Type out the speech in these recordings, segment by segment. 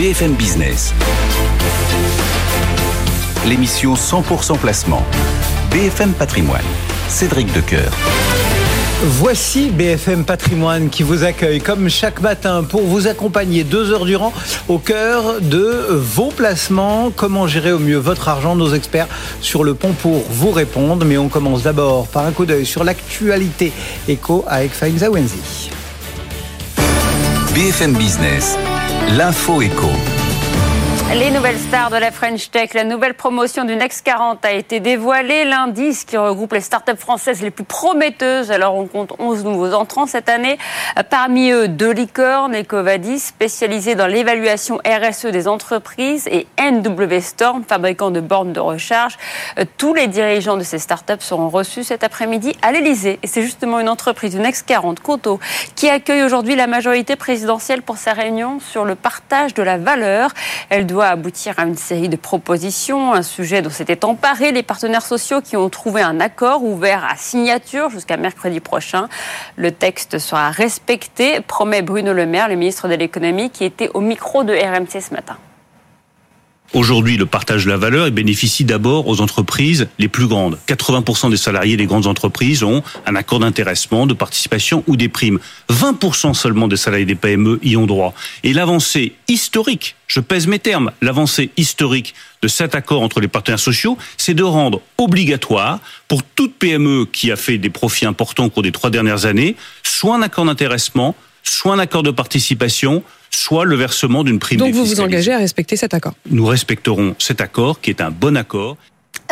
BFM Business. L'émission 100% placement. BFM Patrimoine. Cédric Decoeur. Voici BFM Patrimoine qui vous accueille comme chaque matin pour vous accompagner deux heures durant au cœur de vos placements. Comment gérer au mieux votre argent Nos experts sur le pont pour vous répondre. Mais on commence d'abord par un coup d'œil sur l'actualité éco avec Faiza Wenzi. BFM Business. L'info éco. Les nouvelles stars de la French Tech, la nouvelle promotion du Next 40 a été dévoilée. L'indice qui regroupe les startups françaises les plus prometteuses. Alors on compte 11 nouveaux entrants cette année. Parmi eux, deux licornes, Ecovadis, spécialisé dans l'évaluation RSE des entreprises, et NW Storm, fabricant de bornes de recharge. Tous les dirigeants de ces startups seront reçus cet après-midi à l'Elysée. Et c'est justement une entreprise du Next 40, Conto, qui accueille aujourd'hui la majorité présidentielle pour sa réunion sur le partage de la valeur. Elle doit aboutir à une série de propositions, un sujet dont s'étaient emparés les partenaires sociaux qui ont trouvé un accord ouvert à signature jusqu'à mercredi prochain. Le texte sera respecté, promet Bruno Le Maire, le ministre de l'économie, qui était au micro de RMC ce matin. Aujourd'hui, le partage de la valeur bénéficie d'abord aux entreprises les plus grandes. 80% des salariés des grandes entreprises ont un accord d'intéressement, de participation ou des primes. 20% seulement des salariés des PME y ont droit. Et l'avancée historique, je pèse mes termes, l'avancée historique de cet accord entre les partenaires sociaux, c'est de rendre obligatoire pour toute PME qui a fait des profits importants au cours des trois dernières années, soit un accord d'intéressement, soit un accord de participation, soit le versement d'une prime Donc vous vous engagez à respecter cet accord Nous respecterons cet accord qui est un bon accord.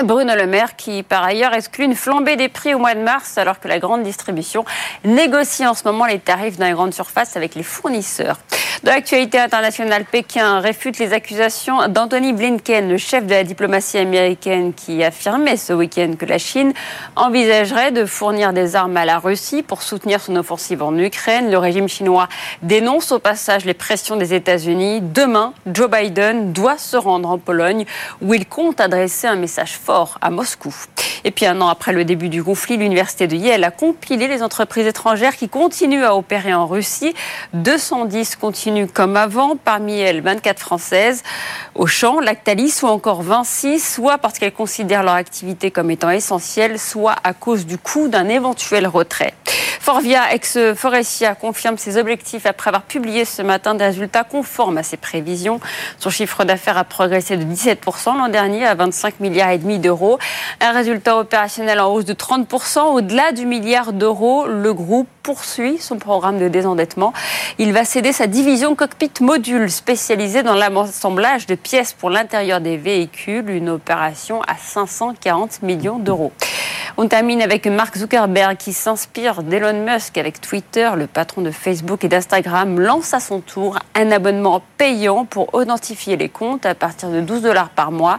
Bruno Le Maire qui, par ailleurs, exclut une flambée des prix au mois de mars alors que la grande distribution négocie en ce moment les tarifs dans les grandes surfaces avec les fournisseurs. Dans l'actualité internationale, Pékin réfute les accusations d'Anthony Blinken, le chef de la diplomatie américaine, qui affirmait ce week-end que la Chine envisagerait de fournir des armes à la Russie pour soutenir son offensive en Ukraine. Le régime chinois dénonce au passage les pressions des États-Unis. Demain, Joe Biden doit se rendre en Pologne où il compte adresser un message à Moscou. Et puis un an après le début du conflit, l'université de Yale a compilé les entreprises étrangères qui continuent à opérer en Russie. 210 continuent comme avant, parmi elles 24 françaises. Auchan, Lactalis ou encore Vinci, soit parce qu'elles considèrent leur activité comme étant essentielle, soit à cause du coût d'un éventuel retrait. Forvia, ex-Forestia, confirme ses objectifs après avoir publié ce matin des résultats conformes à ses prévisions. Son chiffre d'affaires a progressé de 17% l'an dernier à 25 milliards et demi d'euros. Un résultat opérationnel en hausse de 30%. Au-delà du milliard d'euros, le groupe poursuit son programme de désendettement. Il va céder sa division cockpit module spécialisée dans l'assemblage de pièces pour l'intérieur des véhicules, une opération à 540 millions d'euros. On termine avec Mark Zuckerberg qui s'inspire d'Elon Musk avec Twitter. Le patron de Facebook et d'Instagram lance à son tour un abonnement payant pour identifier les comptes à partir de 12 dollars par mois.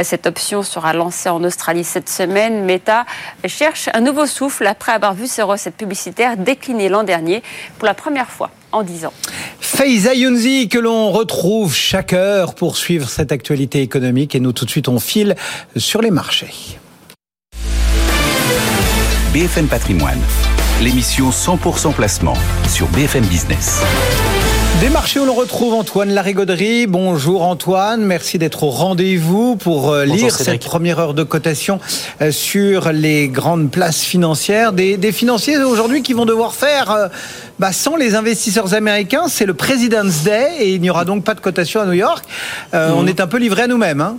Cette option sera lancée en Australie cette semaine. Meta cherche un nouveau souffle après avoir vu ses recettes publicitaires décliner l'an dernier pour la première fois en 10 ans. Faiza Younzi que l'on retrouve chaque heure pour suivre cette actualité économique et nous tout de suite on file sur les marchés. BFM Patrimoine, l'émission 100% placement sur BFM Business. Des marchés où l'on retrouve Antoine Larigauderie. Bonjour Antoine, merci d'être au rendez-vous pour euh, lire cette première heure de cotation euh, sur les grandes places financières. Des, des financiers aujourd'hui qui vont devoir faire euh, bah, sans les investisseurs américains. C'est le President's Day et il n'y aura donc pas de cotation à New York. Euh, On est un peu livré à nous-mêmes. Hein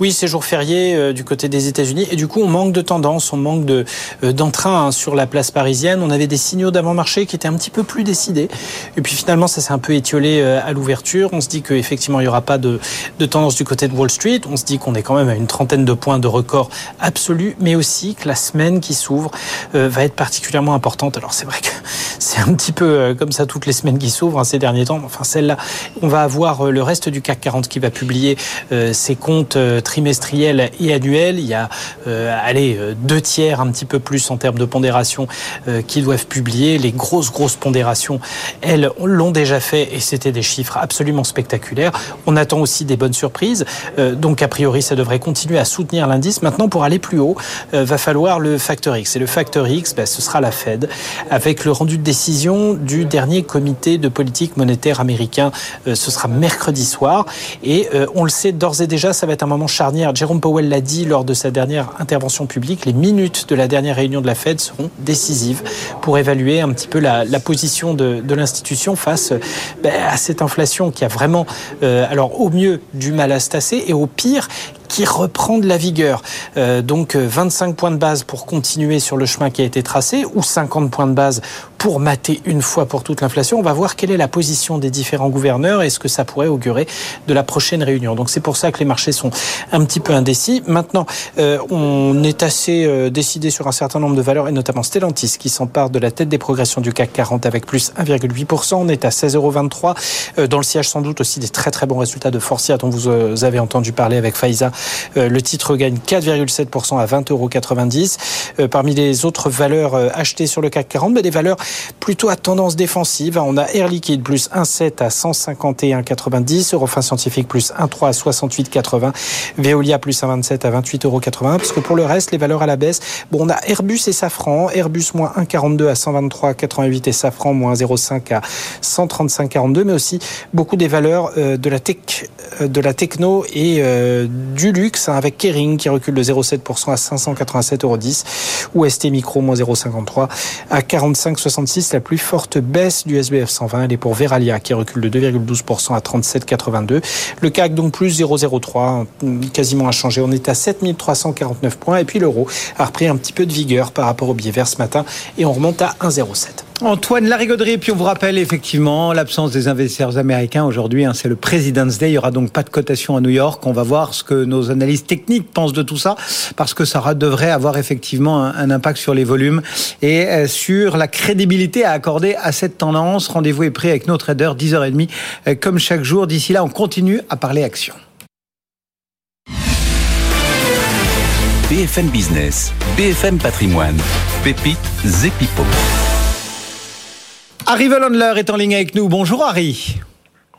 oui, c'est jour férié euh, du côté des États-Unis et du coup on manque de tendance, on manque de euh, d'entrain hein, sur la place parisienne. On avait des signaux d'avant-marché qui étaient un petit peu plus décidés et puis finalement ça s'est un peu étiolé euh, à l'ouverture. On se dit qu'effectivement il n'y aura pas de, de tendance du côté de Wall Street. On se dit qu'on est quand même à une trentaine de points de record absolu, mais aussi que la semaine qui s'ouvre va être particulièrement importante. Alors c'est vrai que c'est un petit peu comme ça toutes les semaines qui s'ouvrent hein, ces derniers temps. Enfin celle-là, on va avoir le reste du CAC 40 qui va publier ses comptes trimestriel et annuel. Il y a, allez, deux tiers, un petit peu plus en termes de pondération qui doivent publier. Les grosses, grosses pondérations, elles, l'ont déjà fait et c'était des chiffres absolument spectaculaires. On attend aussi des bonnes surprises. donc, a priori, ça devrait continuer à soutenir l'indice. Maintenant, pour aller plus haut, va falloir le facteur X. Et le facteur X, ben, ce sera la Fed avec le rendu de décision du dernier comité de politique monétaire américain. ce sera mercredi soir. Et on le sait d'ores et déjà, ça va être un moment charnière. Jérôme Powell l'a dit lors de sa dernière intervention publique, les minutes de la dernière réunion de la Fed seront décisives pour évaluer un petit peu la, position de, l'institution face ben, à cette inflation qui a vraiment, euh, alors au mieux, du mal à se tasser et au pire, qui reprend de la vigueur. Euh, donc 25 euh, points de base pour continuer sur le chemin qui a été tracé ou 50 points de base pour mater une fois pour toute l'inflation. On va voir quelle est la position des différents gouverneurs et ce que ça pourrait augurer de la prochaine réunion. Donc c'est pour ça que les marchés sont un petit peu indécis. Maintenant, euh, on est assez décidé sur un certain nombre de valeurs et notamment Stellantis qui s'empare de la tête des progressions du CAC 40 avec plus 1,8%. On est à 16,23 Dans le siège sans doute aussi des très très bons résultats de Forcia dont vous avez entendu parler avec Faiza euh, le titre gagne 4,7% à 20,90 euros. Euh, parmi les autres valeurs euh, achetées sur le CAC 40, mais des valeurs plutôt à tendance défensive. On a Air Liquide plus 1,7 à 151,90, Eurofin Scientifique plus 1,3 à 68,80, Veolia plus 1,27 à 28,80 euros. Parce que pour le reste, les valeurs à la baisse, bon, on a Airbus et Safran, Airbus moins 1,42 à 123,88 et Safran moins 0,5 à 135,42, mais aussi beaucoup des valeurs de la tech, de la techno et du luxe hein, avec Kering qui recule de 0,7% à 587,10 euros ou ST Micro moins 0,53 à 45,66. La plus forte baisse du SBF 120, elle est pour Veralia qui recule de 2,12% à 37,82. Le CAC donc plus 0,03, quasiment inchangé. On est à 7349 points et puis l'euro a repris un petit peu de vigueur par rapport au billet vert ce matin et on remonte à 1,07. Antoine Larigauderie, puis on vous rappelle effectivement l'absence des investisseurs américains aujourd'hui. Hein, c'est le President's Day. Il y aura donc pas de cotation à New York. On va voir ce que nos analystes techniques pensent de tout ça, parce que ça devrait avoir effectivement un, impact sur les volumes et euh, sur la crédibilité à accorder à cette tendance. Rendez-vous est pris avec nos traders 10h30 euh, comme chaque jour. D'ici là, on continue à parler action. BFM Business, BFM Patrimoine, Pépite Zepipo. Harry Vollandler est en ligne avec nous. Bonjour Harry.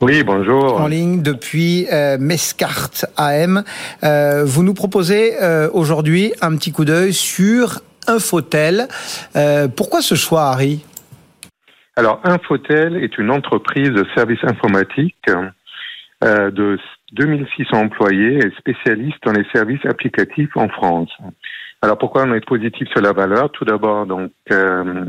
Oui, bonjour. En ligne depuis euh, Mescart AM. Euh, vous nous proposez euh, aujourd'hui un petit coup d'œil sur Infotel. Euh, pourquoi ce choix, Harry? Alors, Infotel est une entreprise de services informatiques de 2600 employés et spécialiste dans les services applicatifs en France. Alors pourquoi on est positif sur la valeur? Tout d'abord, donc euh,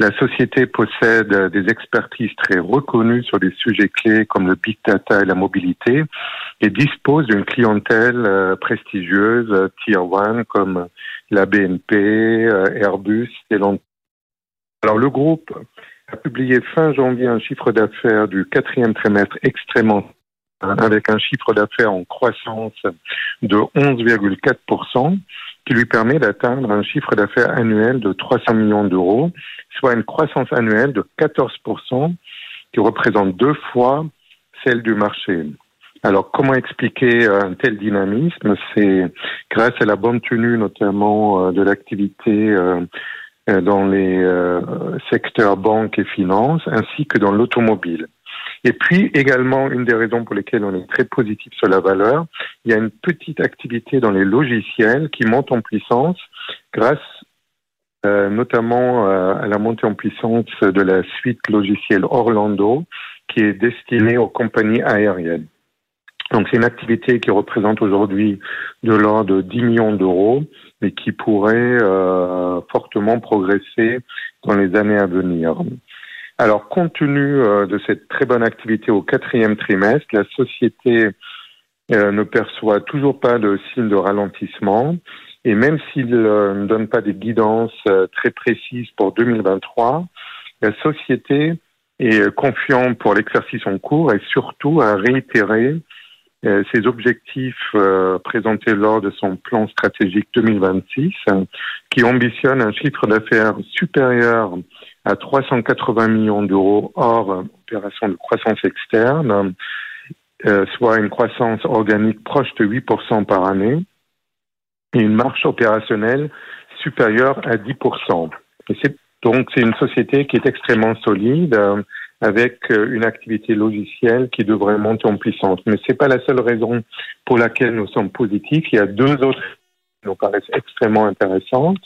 la société possède des expertises très reconnues sur des sujets clés comme le big data et la mobilité et dispose d'une clientèle euh, prestigieuse euh, tier one comme la BNP, Airbus et. Alors le groupe a publié fin janvier un chiffre d'affaires du quatrième trimestre extrêmement avec un chiffre d'affaires en croissance de 11,4% qui lui permet d'atteindre un chiffre d'affaires annuel de 300 millions d'euros, soit une croissance annuelle de 14%, qui représente deux fois celle du marché. Alors, comment expliquer un tel dynamisme? C'est grâce à la bonne tenue, notamment euh, de l'activité euh, euh, dans les secteurs banque et finance, ainsi que dans l'automobile. Et puis également, une des raisons pour lesquelles on est très positif sur la valeur, il y a une petite activité dans les logiciels qui monte en puissance grâce euh, notamment euh, à la montée en puissance de la suite logicielle Orlando qui est destinée aux compagnies aériennes. Donc c'est une activité qui représente aujourd'hui de l'ordre de 10 millions d'euros, mais qui pourrait euh, fortement progresser dans les années à venir. Alors, compte tenu euh, de cette très bonne activité au quatrième trimestre, la société euh, ne perçoit toujours pas de signe de ralentissement. Et même s'il euh, ne donne pas des guidances très précises pour 2023, la société est confiante pour l'exercice en cours et surtout a réitéré ses objectifs présentés lors de son plan stratégique 2026, qui ambitionne un chiffre d'affaires supérieur à 380 millions d'euros hors opération de croissance externe soit une croissance organique proche de 8% par année et une marche opérationnelle supérieure à 10%. Et c'est, donc c'est une société qui est extrêmement solide avec une activité logicielle qui devrait monter en puissance. Mais c'est pas la seule raison pour laquelle nous sommes positifs. Il y a deux autres qui nous paraissent extrêmement intéressantes.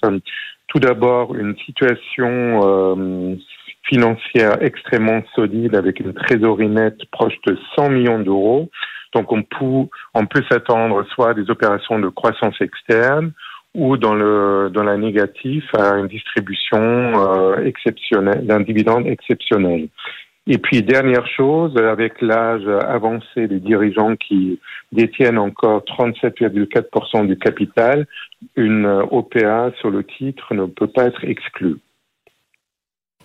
Tout d'abord, une situation euh, financière extrêmement solide avec une trésorerie nette proche de 100 millions d'euros. Donc on peut, on peut s'attendre soit à des opérations de croissance externe ou dans le dans la négative à une distribution euh, exceptionnelle d'un dividende exceptionnel. Et puis dernière chose, avec l'âge avancé des dirigeants qui détiennent encore 37,4% du capital, une OPA sur le titre ne peut pas être exclue.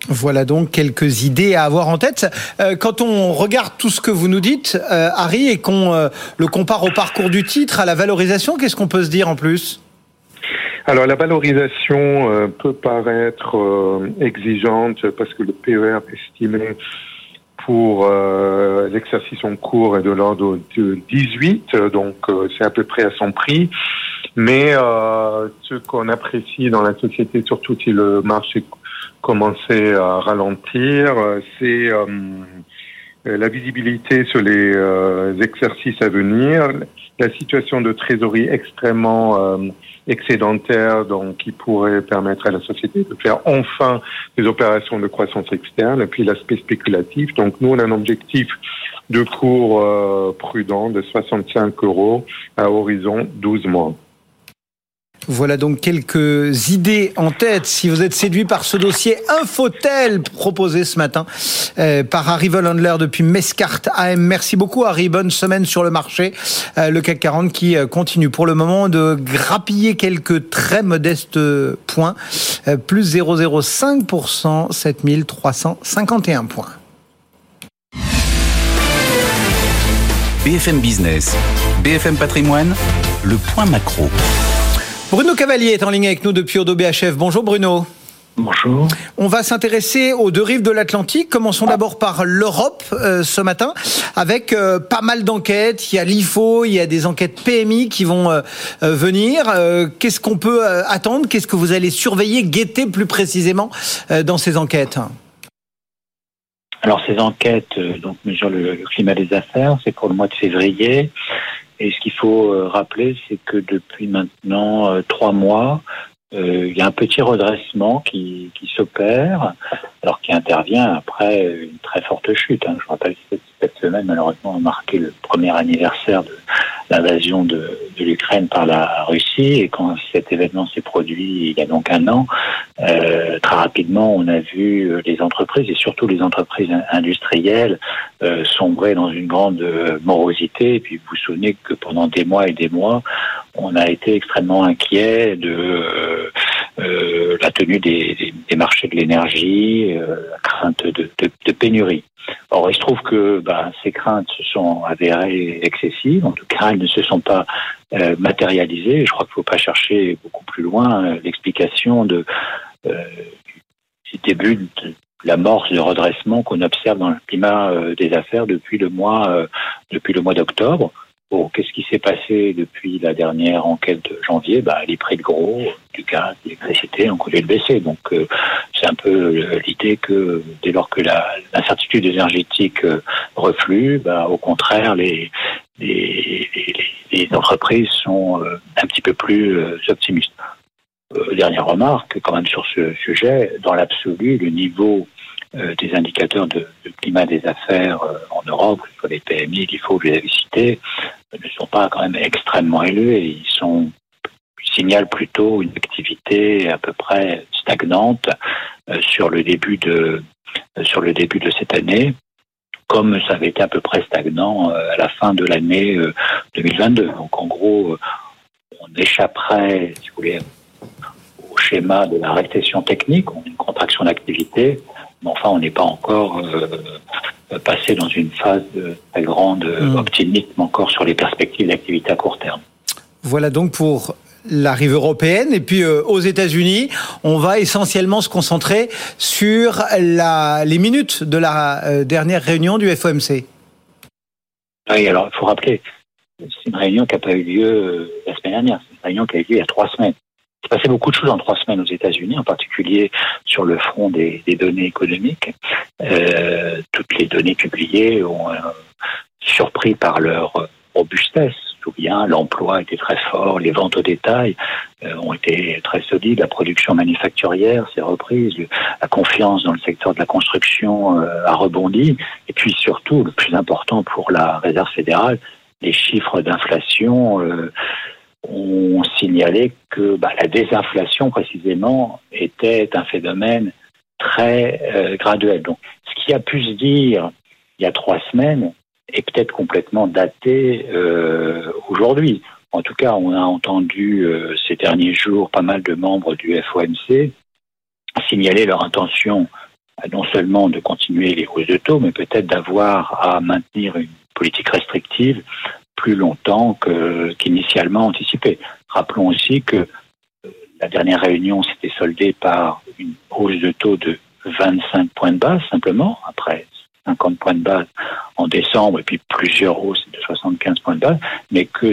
Voilà donc quelques idées à avoir en tête. Euh, quand on regarde tout ce que vous nous dites, euh, Harry, et qu'on euh, le compare au parcours du titre, à la valorisation, qu'est-ce qu'on peut se dire en plus? Alors la valorisation peut paraître exigeante parce que le PER estimé pour l'exercice en cours est de l'ordre de 18, donc c'est à peu près à son prix. Mais ce qu'on apprécie dans la société, surtout si le marché commencer à ralentir, c'est euh, la visibilité sur les euh, exercices à venir, la situation de trésorerie extrêmement euh, excédentaire, donc qui pourrait permettre à la société de faire enfin des opérations de croissance externe, et puis l'aspect spéculatif. Donc nous, on a un objectif de cours prudent de 65 euros à horizon 12 mois. Voilà donc quelques idées en tête. Si vous êtes séduit par ce dossier Infotel proposé ce matin euh, par Harry Vollandler depuis Mescart AM. Merci beaucoup Harry. Bonne semaine sur le marché. Euh, le CAC 40 qui euh, continue pour le moment de grappiller quelques très modestes points. plus 0,05%, 7351 points. BFM Business, BFM Patrimoine, le point macro. Bruno Cavalier est en ligne avec nous depuis Odo BHF. Bonjour Bruno. Bonjour. On va s'intéresser aux deux rives de l'Atlantique. Commençons d'abord par l'Europe euh, ce matin, avec euh, pas mal d'enquêtes. Il y a l'IFO, il y a des enquêtes PMI qui vont euh, venir. Qu'est-ce qu'on peut attendre? Qu'est-ce que vous allez surveiller, guetter plus précisément dans ces enquêtes? Alors ces enquêtes donc mesurent le, climat des affaires, c'est pour le mois de février. Et ce qu'il faut euh, rappeler, c'est que depuis maintenant euh, trois mois, euh, il y a un petit redressement qui, qui s'opère, alors qui intervient après une très forte chute. Hein. Je rappelle que cette semaine, malheureusement, a marqué le premier anniversaire de l'invasion de, l'Ukraine par la Russie. Et quand cet événement s'est produit il y a donc un an, euh, très rapidement, on a vu euh, les entreprises, et surtout les entreprises industrielles, euh, sombrer dans une grande euh, morosité. Et puis vous vous souvenez que pendant des mois et des mois, on a été extrêmement inquiet de euh, la tenue des, marchés de l'énergie, la crainte de, pénurie. Or, il se trouve que ben, ces craintes se sont avérées excessives. En tout cas, elles ne se sont pas euh, matérialisées. Je crois qu'il ne faut pas chercher beaucoup plus loin euh, l'explication de euh, du début de l'amorce de redressement qu'on observe dans le climat des affaires depuis le mois depuis le mois d'octobre. Qu'est-ce qui s'est passé depuis la dernière enquête de janvier? Bah, Les prix de gros, du gaz, de l'électricité ont continué de baisser. Donc, euh, c'est un peu euh, l'idée que dès lors que l'incertitude énergétique euh, reflue, bah, au contraire, les, entreprises sont un petit peu plus optimistes. dernière remarque, quand même, sur ce sujet, dans l'absolu, le niveau des indicateurs de, climat des affaires en Europe, que ce soit les PMI, l'IFO, je les avais cités, ne sont pas quand même extrêmement élevés. Ils signalent plutôt une activité à peu près stagnante euh, sur le début de euh, sur le début de cette année comme ça avait été à peu près stagnant euh, à la fin de l'année 2022. Donc en gros, on échapperait, si vous voulez, au schéma de la récession technique, on a une contraction d'activité, mais enfin on n'est pas encore passer dans une phase de très grande hmm. optimisme encore sur les perspectives d'activité à court terme. Voilà donc pour la rive européenne et puis euh, aux États-Unis, on va essentiellement se concentrer sur la, les minutes de la euh, dernière réunion du FOMC. Oui, alors il faut rappeler, c'est une réunion qui n'a pas eu lieu euh, la semaine dernière, c'est une réunion qui a eu lieu il y a trois semaines. S'est passé beaucoup de choses en trois semaines aux États-Unis, en particulier sur le front des, données économiques. Euh, toutes les données publiées ont euh, surpris par leur robustesse. souviens, l'emploi était très fort, les ventes au détail euh, ont été très solides, la production manufacturière s'est reprise, la confiance dans le secteur de la construction euh, a rebondi, et puis surtout, le plus important pour la Réserve fédérale, les chiffres d'inflation ont signalé que bah, la désinflation précisément était un phénomène très euh, graduel. Donc, ce qui a pu se dire il y a trois semaines est peut-être complètement daté euh, aujourd'hui. En tout cas, on a entendu euh, ces derniers jours pas mal de membres du FOMC signaler leur intention non seulement de continuer les hausses de taux, mais peut-être d'avoir à maintenir une politique restrictive plus longtemps qu'initialement anticipé. Rappelons aussi que euh, la dernière réunion s'était soldée par une hausse de taux de 25 points de base simplement, après 50 points de base en décembre et puis plusieurs hausses de 75 points de base, mais que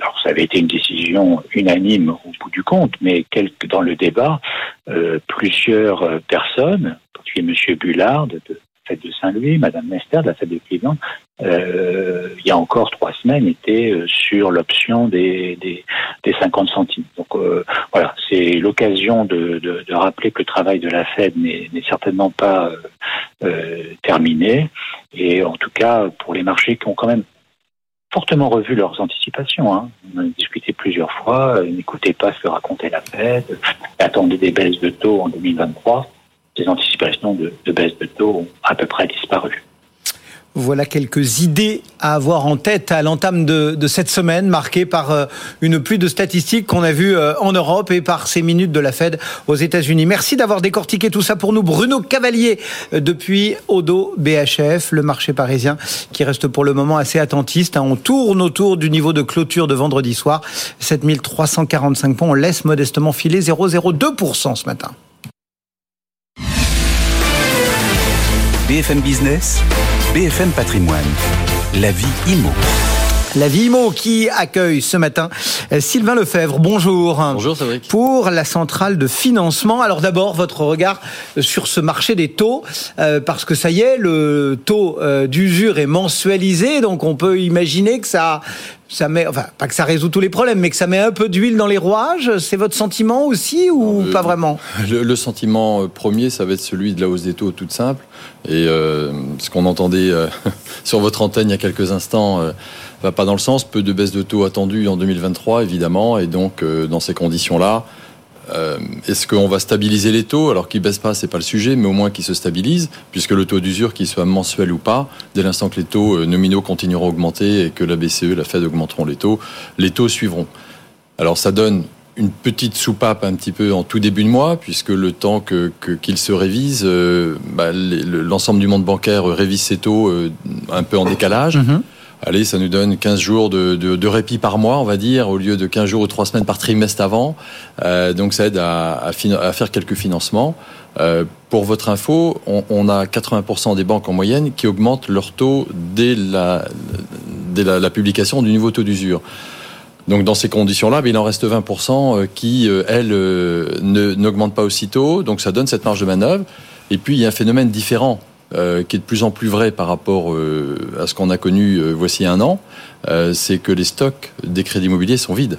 alors ça avait été une décision unanime au bout du compte, mais dans le débat, euh, plusieurs euh, personnes, M. Bullard de fête de Saint-Louis, Madame Mester de la fête de Cleveland, euh, il y a encore trois semaines, était euh, sur l'option des, des, des, 50 centimes. Donc euh, voilà, c'est l'occasion de, de, de, rappeler que le travail de la Fed n'est certainement pas euh, terminé. Et en tout cas, pour les marchés qui ont quand même fortement revu leurs anticipations. Hein. On en a discuté plusieurs fois. N'écoutez pas ce que racontait la Fed. Attendez des baisses de taux en 2023 les anticipations de, baisse de taux ont à peu près disparu. Voilà quelques idées à avoir en tête à l'entame de, cette semaine, marquée par euh, une pluie de statistiques qu'on a vues euh, en Europe et par ces minutes de la Fed aux États-Unis. Merci d'avoir décortiqué tout ça pour nous. Bruno Cavalier, euh, depuis Odo BHF, le marché parisien, qui reste pour le moment assez attentiste. Hein. On tourne autour du niveau de clôture de vendredi soir, 7345 points. On laisse modestement filer 0,02% ce matin. BFM Business, BFM Patrimoine, la vie IMO. La vie IMO qui accueille ce matin euh, Sylvain Lefebvre. Bonjour. Bonjour Cédric. Pour la centrale de financement. Alors d'abord, votre regard sur ce marché des taux, euh, parce que ça y est, le taux euh, d'usure est mensualisé, donc on peut imaginer que ça ça met, enfin, pas que ça résout tous les problèmes, mais que ça met un peu d'huile dans les rouages. C'est votre sentiment aussi ou pas vraiment? le, sentiment euh, premier, ça va être celui de la hausse des taux, toute simple. Et euh, ce qu'on entendait euh, sur votre antenne il y a quelques instants va pas dans le sens. Peu de baisse de taux attendues en 2023, évidemment. Et donc, dans ces conditions-là, euh, est-ce qu'on va stabiliser les taux Alors qu'ils baissent pas, c'est pas le sujet, mais au moins qu'ils se stabilisent, puisque le taux d'usure, qu'il soit mensuel ou pas, dès l'instant que les taux euh, nominaux continueront à augmenter et que la BCE, la Fed augmenteront les taux, les taux suivront. Alors ça donne une petite soupape un petit peu en tout début de mois, puisque le temps que se révise, euh, bah, l'ensemble du monde bancaire révise ses taux un peu en décalage. Mm-hmm allez, ça nous donne 15 jours de, de, de, répit par mois, on va dire, au lieu de 15 jours ou 3 semaines par trimestre avant. Euh, donc ça aide à, à, à, faire quelques financements. Euh, pour votre info, on, on, a 80% des banques en moyenne qui augmentent leur taux dès la, dès la, la publication du nouveau taux d'usure. Donc dans ces conditions-là, ben, il en reste 20% euh, qui, euh, elles, euh, n'augmentent pas aussitôt. Donc ça donne cette marge de manœuvre. Et puis il y a un phénomène différent euh, qui est de plus en plus vrai par rapport euh, à ce qu'on a connu euh, voici un an, c'est que les stocks des crédits immobiliers sont vides.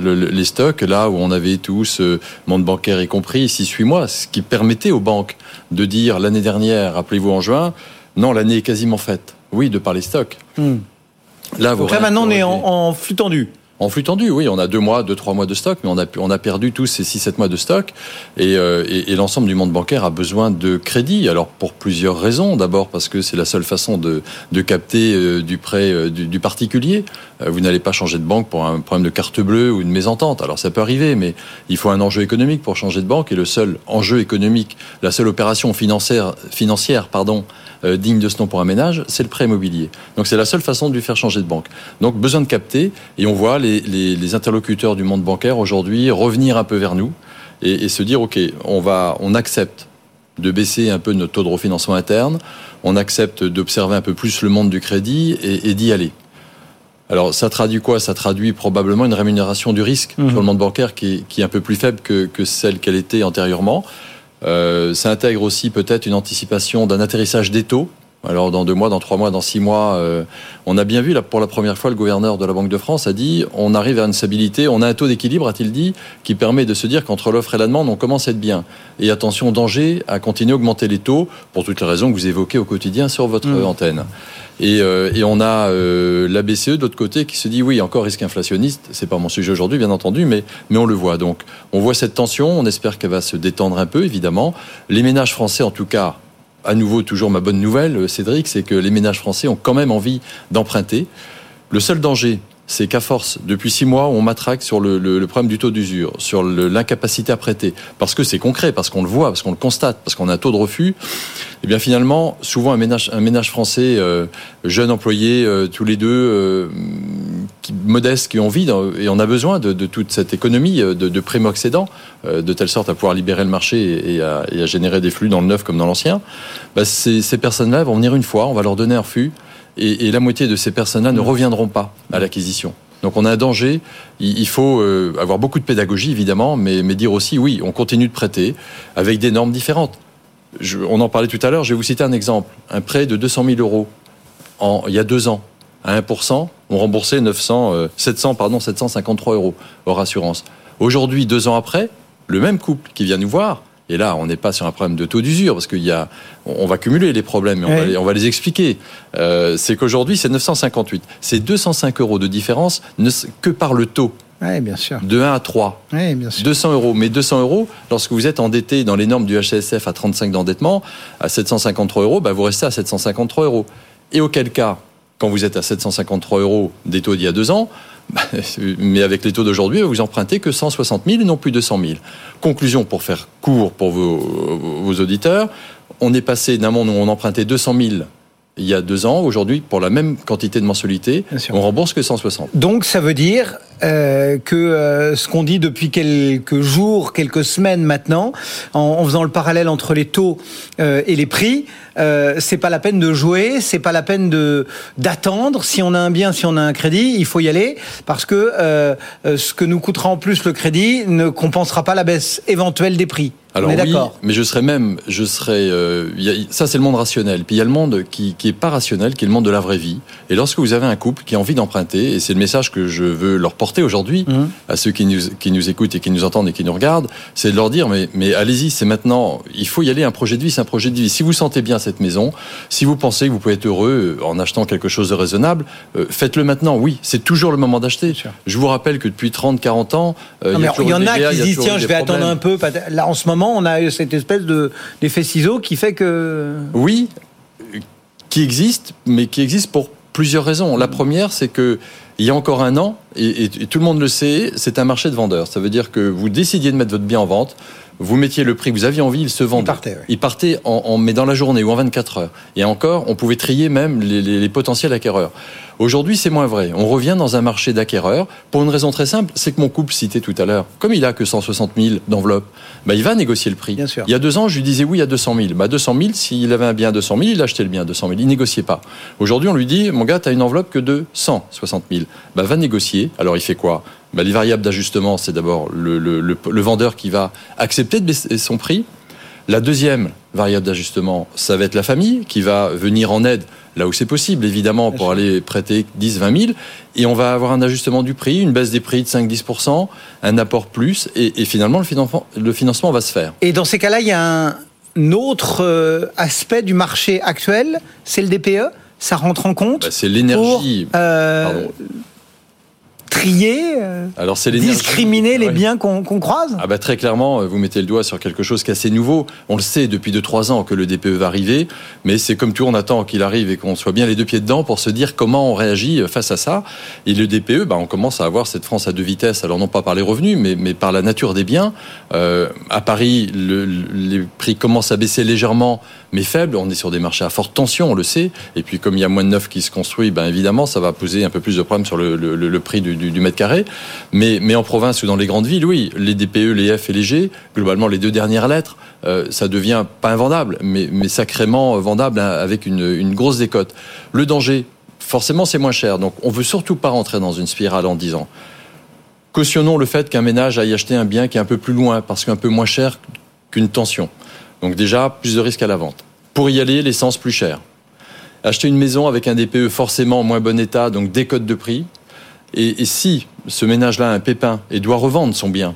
les stocks, là où on avait tous, monde bancaire y compris, 6-8 mois, ce qui permettait aux banques de dire l'année dernière, rappelez-vous en juin, non, l'année est quasiment faite. Oui, de par les stocks. Hmm. Là, Donc là, maintenant, on est en flux tendu. En flux tendu, oui, on a deux mois, deux, trois mois de stock, mais on a, on a perdu tous ces six, sept mois de stock. Et, euh, et, et l'ensemble du monde bancaire a besoin de crédit. Alors, pour plusieurs raisons. D'abord, parce que c'est la seule façon de, de capter euh, du prêt euh, du, du, particulier. Vous n'allez pas changer de banque pour un problème de carte bleue ou une mésentente. Alors, ça peut arriver, mais il faut un enjeu économique pour changer de banque. Et le seul enjeu économique, la seule opération financière, financière pardon, euh, digne de ce nom pour un ménage, c'est le prêt immobilier. Donc c'est la seule façon de lui faire changer de banque. Donc besoin de capter, et on voit les, les, interlocuteurs du monde bancaire aujourd'hui revenir un peu vers nous et, se dire, OK, on, va, on accepte de baisser un peu notre taux de refinancement interne, on accepte d'observer un peu plus le monde du crédit et, d'y aller. Alors ça traduit quoi? Ça traduit probablement une rémunération du risque mmh. sur le monde bancaire qui est, un peu plus faible que, celle qu'elle était antérieurement. Euh, ça intègre aussi peut-être une anticipation d'un atterrissage des taux alors dans deux mois, dans trois mois, dans six mois, euh, on a bien vu là pour la première fois le gouverneur de la Banque de France a dit on arrive à une stabilité, on a un taux d'équilibre, a-t-il dit, qui permet de se dire qu'entre l'offre et la demande, on commence à être bien. Et attention, danger à continuer à augmenter les taux pour toutes les raisons que vous évoquez au quotidien sur votre mmh. antenne. Et, euh, et, on a euh, la BCE de l'autre côté qui se dit oui, encore risque inflationniste. C'est pas mon sujet aujourd'hui, bien entendu, mais mais on le voit. Donc on voit cette tension. On espère qu'elle va se détendre un peu, évidemment. Les ménages français, en tout cas, à nouveau, toujours ma bonne nouvelle, euh, Cédric, c'est que les ménages français ont quand même envie d'emprunter. Le seul danger, c'est qu'à force, depuis six mois, on matraque sur le, problème du taux d'usure, sur l'incapacité à prêter, parce que c'est concret, parce qu'on le voit, parce qu'on le constate, parce qu'on a un taux de refus. Et eh bien finalement, souvent un ménage, français, euh, jeune employé, euh, tous les deux, euh, qui, modestes, qui ont envie, et on a besoin de, toute cette économie de, de primo-accédants, de telle sorte à pouvoir libérer le marché et, à, générer des flux dans le neuf comme dans l'ancien. Bah, ces, ces personnes-là vont venir une fois, on va leur donner un refus et, la moitié de ces personnes-là ne reviendront pas à l'acquisition. Donc on a un danger. Il faut euh, avoir beaucoup de pédagogie évidemment, mais, dire aussi oui, on continue de prêter avec des normes différentes. on en parlait tout à l'heure. Je vais vous citer un exemple. Un prêt de 200 000 euros en, il y a deux ans à 1%, on remboursait 900, 700 euh, pardon 753 euros hors assurance. Aujourd'hui, deux ans après, le même couple qui vient nous voir et là, on n'est pas sur un problème de taux d'usure, parce qu'il y a, on va cumuler les problèmes et on, va, les, on va, les, expliquer. Euh, c'est qu'aujourd'hui, c'est 958. C'est 205 euros de différence que par le taux. Oui, bien sûr. De 1 à 3. Oui, bien sûr. 200 euros. Mais 200 euros, lorsque vous êtes endetté dans les normes du HCSF à 35 d'endettement, à 753 euros, bah, vous restez à 753 euros. Et auquel cas, quand vous êtes à 753 euros des taux d'il y a deux ans, mais avec les taux d'aujourd'hui, vous empruntez que 160 000 et non plus 200 000. Conclusion, pour faire court pour vos, auditeurs, on est passé d'un monde où on empruntait 200 000 il y a deux ans. Aujourd'hui, pour la même quantité de mensualité, on rembourse que 160. Donc ça veut dire euh, que euh, ce qu'on dit depuis quelques jours, quelques semaines maintenant, en, faisant le parallèle entre les taux euh, et les prix, c'est pas la peine de jouer, c'est pas la peine de d'attendre. Si on a un bien, si on a un crédit, il faut y aller parce que ce que nous coûtera en plus le crédit ne compensera pas la baisse éventuelle des prix. Alors oui, mais je serais même, je serais, euh, ça c'est le monde rationnel. Puis il y a le monde qui, qui est pas rationnel, qui est le monde de la vraie vie. Et lorsque vous avez un couple qui a envie d'emprunter, et c'est le message que je veux leur porter aujourd'hui mmh. à ceux qui nous, qui nous écoutent et qui nous entendent et qui nous regardent, c'est de leur dire mais, mais allez-y, c'est maintenant, il faut y aller. Un projet de vie, c'est un projet de vie. Si vous sentez bien cette maison, si vous pensez que vous pouvez être heureux en achetant quelque chose de raisonnable, euh, faites-le maintenant. Oui, c'est toujours le moment d'acheter. Je vous rappelle que depuis 30, 40 ans, euh, il y, en a qui disent tiens, je vais attendre un peu. Là, en ce moment on a cette espèce d'effet ciseau qui fait que... Oui, qui existe, mais qui existe pour plusieurs raisons. La première, c'est que il y a encore un an, et, tout le monde le sait, c'est un marché de vendeurs. Ça veut dire que vous décidiez de mettre votre bien en vente, vous mettiez le prix que vous aviez envie, il se vendait. Il partait, il partait en, mais dans la journée ou en 24 heures. Et encore, on pouvait trier même les potentiels acquéreurs. Aujourd'hui, c'est moins vrai. On revient dans un marché d'acquéreurs pour une raison très simple, c'est que mon couple cité tout à l'heure, comme il a que 160 000 d'enveloppe, bah, il va négocier le prix. Bien sûr. Il y a deux ans, je lui disais oui à 200 000. Bah, 200 000, s'il avait un bien à 200 000, il achetait le bien à 200 000. Il négociait pas. Aujourd'hui, on lui dit, mon gars, tu as une enveloppe que de 160 000. Bah, va négocier. Alors, il fait quoi? Bah, Les variables d'ajustement, c'est d'abord le, le, le vendeur qui va accepter de baisser son prix. La deuxième variable d'ajustement, ça va être la famille qui va venir en aide là où c'est possible, évidemment, pour aller prêter 10, 20 000. Et on va avoir un ajustement du prix, une baisse des prix de 5-10%, un apport plus, et, finalement, le financement, le financement va se faire. Et dans ces cas-là, il y a un autre euh, aspect du marché actuel, c'est le DPE ça rentre en compte bah, C'est l'énergie. Euh, trier, euh, Alors discriminer les biens qu'on croise ah bah Très clairement, euh, vous mettez le doigt sur quelque chose qui est assez nouveau. On le sait depuis 2-3 ans que le DPE va arriver, mais c'est comme tout, on attend qu'il arrive et qu'on soit bien les deux pieds dedans pour se dire comment on réagit euh, face à ça. Et le DPE, bah, on commence à avoir cette France à deux vitesses, alors non pas par les revenus, mais, mais par la nature des biens. Euh, à Paris, le, les prix commencent à baisser légèrement, mais faibles. On est sur des marchés à forte tension, on le sait. Et puis comme il y a moins de neuf qui se construit, ben évidemment, ça va poser un peu plus de problèmes sur le, prix du mètre carré. Mais, en province ou dans les grandes villes, oui, les DPE, les F et les G, globalement les deux dernières lettres, euh, ça devient pas invendable, mais, sacrément vendable hein, avec une, grosse décote. Le danger, forcément, c'est moins cher. Donc, on veut surtout pas rentrer dans une spirale en disant cautionnons le fait qu'un ménage aille acheter un bien qui est un peu plus loin, parce qu'un peu moins cher qu'une tension. Donc déjà, plus de risques à la vente. Pour y aller, l'essence plus chère. Acheter une maison avec un DPE forcément en moins bon état, donc décote de prix. Et, si ce ménage-là a un pépin et doit revendre son bien,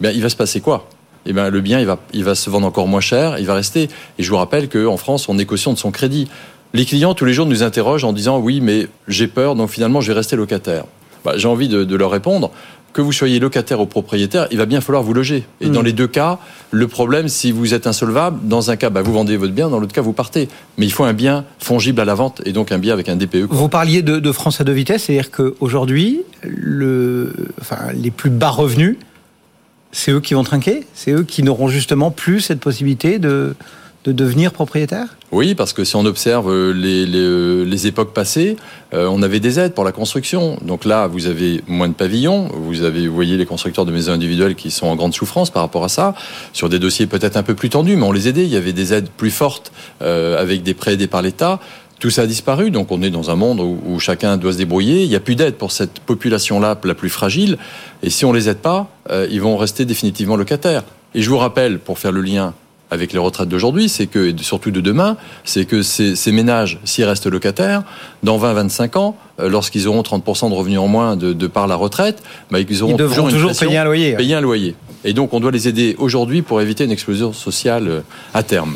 bien il va se passer quoi? Eh bien, le bien, il va, il va se vendre encore moins cher, il va rester. Et je vous rappelle qu'en France, on est caution de son crédit. Les clients, tous les jours, nous interrogent en disant Oui, mais j'ai peur, donc finalement, je vais rester locataire. Bah, j'ai envie de, de, leur répondre que vous soyez locataire ou propriétaire, il va bien falloir vous loger. Et dans hmm. les deux cas, le problème, si vous êtes insolvable, dans un cas, bah, vous vendez votre bien, dans l'autre cas, vous partez. Mais il faut un bien fongible à la vente et donc un bien avec un DPE. Vous parliez de, France à deux vitesses, c'est-à-dire qu'aujourd'hui, les plus bas revenus, c'est eux qui vont trinquer? C'est eux qui n'auront justement plus cette possibilité de, de devenir propriétaire? Oui, parce que si on observe euh, euh, les, époques passées, euh, on avait des aides pour la construction. Donc là, vous avez moins de pavillons, vous avez, vous voyez les constructeurs de maisons individuelles qui sont en grande souffrance par rapport à ça, sur des dossiers peut-être un peu plus tendus, mais on les aidait. Il y avait des aides plus fortes avec des prêts aidés par l'État. Tout ça a disparu, donc on est dans un monde où, chacun doit se débrouiller. Il n'y a plus d'aide pour cette population-là la plus fragile. Et si on les aide pas, ils vont rester définitivement locataires. Et je vous rappelle, pour faire le lien avec les retraites d'aujourd'hui, c'est que, et surtout de demain, c'est que ces, ménages, s'ils restent locataires, dans 20-25 ans, euh, lorsqu'ils auront 30% de revenus en moins de, par la retraite, bah, ils auront toujours, payer un loyer. Payer un loyer. Et donc, on doit les aider aujourd'hui pour éviter une explosion sociale euh, à terme.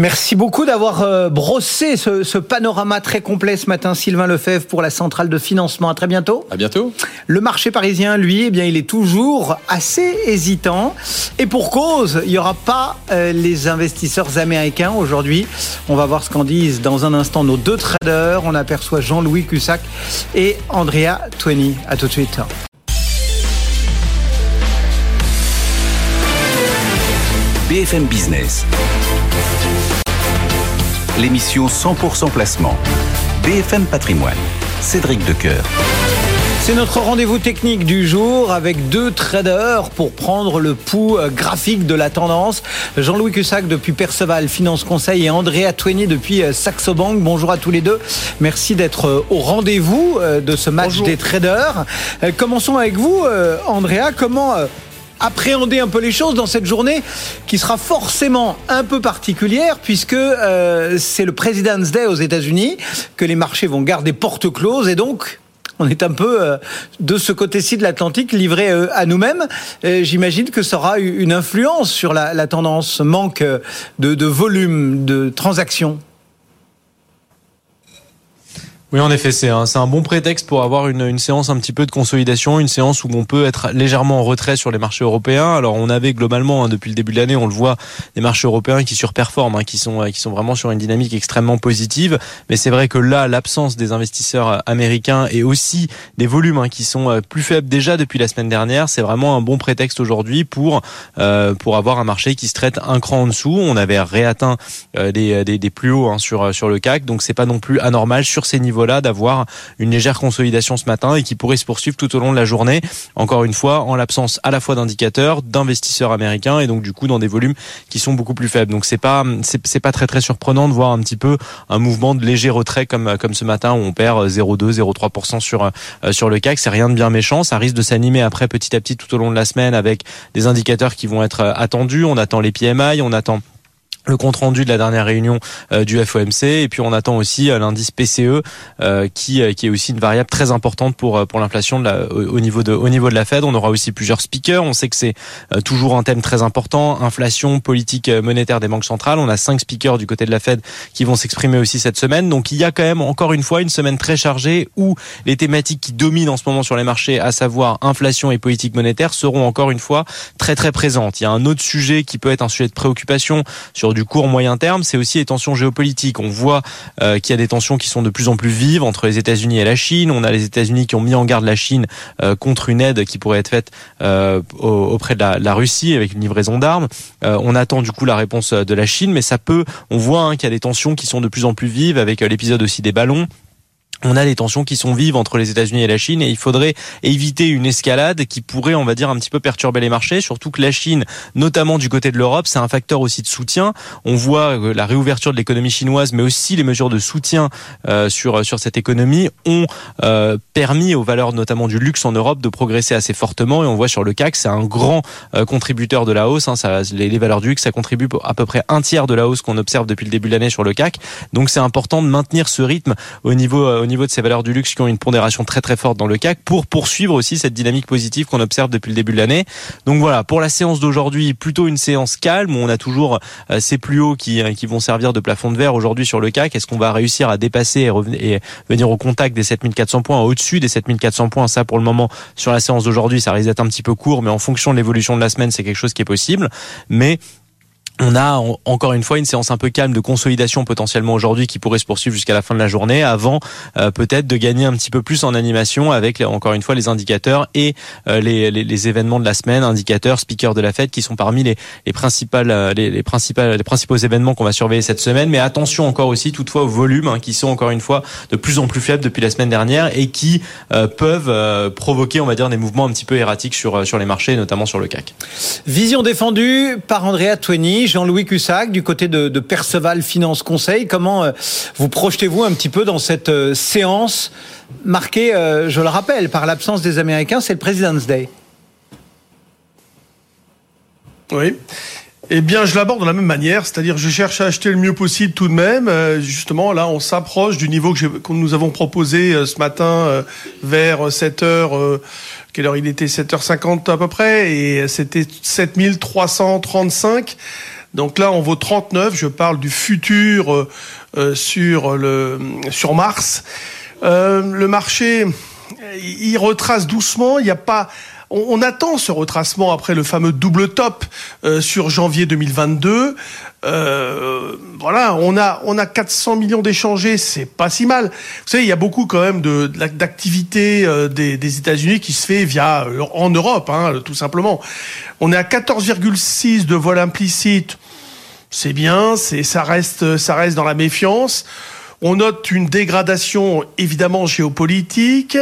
Merci beaucoup d'avoir euh, brossé ce, panorama très complet ce matin, Sylvain Lefebvre, pour la centrale de financement. À très bientôt. À bientôt. Le marché parisien, lui, eh bien, il est toujours assez hésitant. Et pour cause, il n'y aura pas euh, les investisseurs américains aujourd'hui. On va voir ce qu'en disent dans un instant nos deux traders. On aperçoit Jean-Louis Cussac et Andrea Twenny. À tout de suite. BFM Business l'émission 100% placement. BFM Patrimoine, Cédric Decoeur. C'est notre rendez-vous technique du jour avec deux traders pour prendre le pouls euh, graphique de la tendance. Jean-Louis Cussac depuis Perceval Finance Conseil et Andrea Twenny depuis euh, Saxo Bank. Bonjour à tous les deux. Merci d'être euh, au rendez-vous de ce match des traders. Commençons avec vous, Andrea. Comment appréhender un peu les choses dans cette journée qui sera forcément un peu particulière puisque euh, c'est le President's Day aux États-Unis, que les marchés vont garder porte close et donc on est un peu euh, de ce côté-ci de l'Atlantique livré euh, à nous-mêmes. J'imagine que ça aura une influence sur la, tendance manque de volume de transactions. Oui, en effet, c'est un, un, bon prétexte pour avoir une, une, séance un petit peu de consolidation, une séance où on peut être légèrement en retrait sur les marchés européens. Alors, on avait globalement, hein, depuis le début de l'année, on le voit, des marchés européens qui surperforment, hein, qui sont qui sont vraiment sur une dynamique extrêmement positive. Mais c'est vrai que là, l'absence des investisseurs américains et aussi des volumes hein, qui sont euh, plus faibles déjà depuis la semaine dernière, c'est vraiment un bon prétexte aujourd'hui pour euh, pour avoir un marché qui se traite un cran en dessous. On avait réatteint euh, des, des, des, plus hauts hein, sur sur le CAC, donc c'est pas non plus anormal sur ces niveaux d'avoir une légère consolidation ce matin et qui pourrait se poursuivre tout au long de la journée. Encore une fois, en l'absence à la fois d'indicateurs, d'investisseurs américains et donc du coup dans des volumes qui sont beaucoup plus faibles. Donc c'est pas c'est pas très très surprenant de voir un petit peu un mouvement de léger retrait comme comme ce matin où on perd 0,2 0,3% sur euh, sur le CAC. C'est rien de bien méchant. Ça risque de s'animer après petit à petit tout au long de la semaine avec des indicateurs qui vont être attendus. On attend les PMI, on attend le compte rendu de la dernière réunion euh, du FOMC et puis on attend aussi euh, l'indice PCE euh, qui qui est aussi une variable très importante pour pour l'inflation au niveau de au niveau de la Fed. On aura aussi plusieurs speakers. On sait que c'est toujours un thème très important inflation, politique monétaire des banques centrales. On a cinq speakers du côté de la Fed qui vont s'exprimer aussi cette semaine. Donc il y a quand même encore une fois une semaine très chargée où les thématiques qui dominent en ce moment sur les marchés, à savoir inflation et politique monétaire, seront encore une fois très très présentes. Il y a un autre sujet qui peut être un sujet de préoccupation sur du court moyen terme, c'est aussi les tensions géopolitiques. On voit euh, qu'il y a des tensions qui sont de plus en plus vives entre les États-Unis et la Chine. On a les États-Unis qui ont mis en garde la Chine euh, contre une aide qui pourrait être faite euh, auprès de la, Russie avec une livraison d'armes. on attend du coup la réponse de la Chine, mais ça peut. On voit hein, qu'il y a des tensions qui sont de plus en plus vives avec l'épisode aussi des ballons on a les tensions qui sont vives entre les États-Unis et la Chine et il faudrait éviter une escalade qui pourrait, on va dire, un petit peu perturber les marchés, surtout que la Chine, notamment du côté de l'Europe, c'est un facteur aussi de soutien. On voit la réouverture de l'économie chinoise, mais aussi les mesures de soutien euh, sur sur cette économie ont euh, permis aux valeurs notamment du luxe en Europe de progresser assez fortement et on voit sur le CAC, c'est un grand euh, contributeur de la hausse. Hein, ça, les, valeurs du luxe, ça contribue à peu près un tiers de la hausse qu'on observe depuis le début de l'année sur le CAC. Donc c'est important de maintenir ce rythme au niveau au niveau de ces valeurs du luxe qui ont une pondération très très forte dans le CAC pour poursuivre aussi cette dynamique positive qu'on observe depuis le début de l'année. Donc voilà, pour la séance d'aujourd'hui, plutôt une séance calme où on a toujours euh, ces plus hauts qui, qui vont servir de plafond de verre aujourd'hui sur le CAC. Est-ce qu'on va réussir à dépasser et, revenir, venir au contact des 7400 points, au-dessus des 7400 points? Ça, pour le moment, sur la séance d'aujourd'hui, ça risque d'être un petit peu court, mais en fonction de l'évolution de la semaine, c'est quelque chose qui est possible. Mais on a encore une fois une séance un peu calme de consolidation potentiellement aujourd'hui qui pourrait se poursuivre jusqu'à la fin de la journée avant euh, peut-être de gagner un petit peu plus en animation avec encore une fois les indicateurs et euh, les, les, les, événements de la semaine, indicateurs, speakers de la fête qui sont parmi les, les principales euh, les, les, principales les principaux événements qu'on va surveiller cette semaine. Mais attention encore aussi toutefois aux volumes hein, qui sont encore une fois de plus en plus faibles depuis la semaine dernière et qui peuvent provoquer on va dire des mouvements un petit peu erratiques sur sur les marchés notamment sur le CAC. Vision défendue par Andrea Twenny Jean-Louis Cussac, du côté de, Perceval Finance Conseil. Comment euh, vous projetez-vous un petit peu dans cette euh, séance marquée, euh, je le rappelle, par l'absence des Américains C'est le President's Day. Oui. Eh bien, je l'aborde de la même manière, c'est-à-dire je cherche à acheter le mieux possible tout de même. justement, là, on s'approche du niveau que, nous avons proposé ce matin vers 7 heures quelle heure il était? 7h50 à peu près, et c'était 7335. Donc là, on vaut 39. Je parle du futur euh, euh, sur le sur Mars. Euh, le marché, il retrace doucement. Il n'y a pas on, attend ce retracement après le fameux double top sur janvier 2022. Euh, voilà, on a on a 400 millions d'échangés, c'est pas si mal. Vous savez, il y a beaucoup quand même de d'activité des, des États-Unis qui se fait via en Europe, hein, tout simplement. On est à 14,6 de vol implicite c'est bien, c'est ça reste ça reste dans la méfiance. On note une dégradation évidemment géopolitique.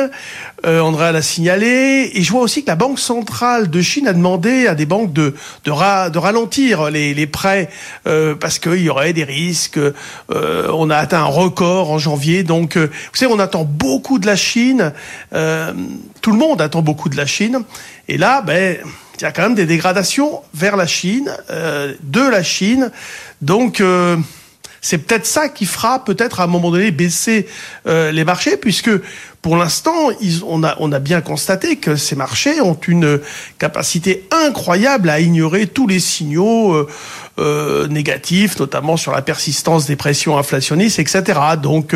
Euh, Andrea l'a signalé. Et je vois aussi que la Banque centrale de Chine a demandé à des banques de, de, de ralentir les, les prêts euh, parce qu'il y aurait des risques. Euh, on a atteint un record en janvier. Donc, euh, vous savez, on attend beaucoup de la Chine. Euh, tout le monde attend beaucoup de la Chine. Et là, ben il y a quand même des dégradations vers la Chine, euh, de la Chine. Donc euh, c'est peut-être ça qui fera peut-être à un moment donné baisser euh, les marchés, puisque pour l'instant, on a, bien constaté que ces marchés ont une capacité incroyable à ignorer tous les signaux négatifs, notamment sur la persistance des pressions inflationnistes, etc. Donc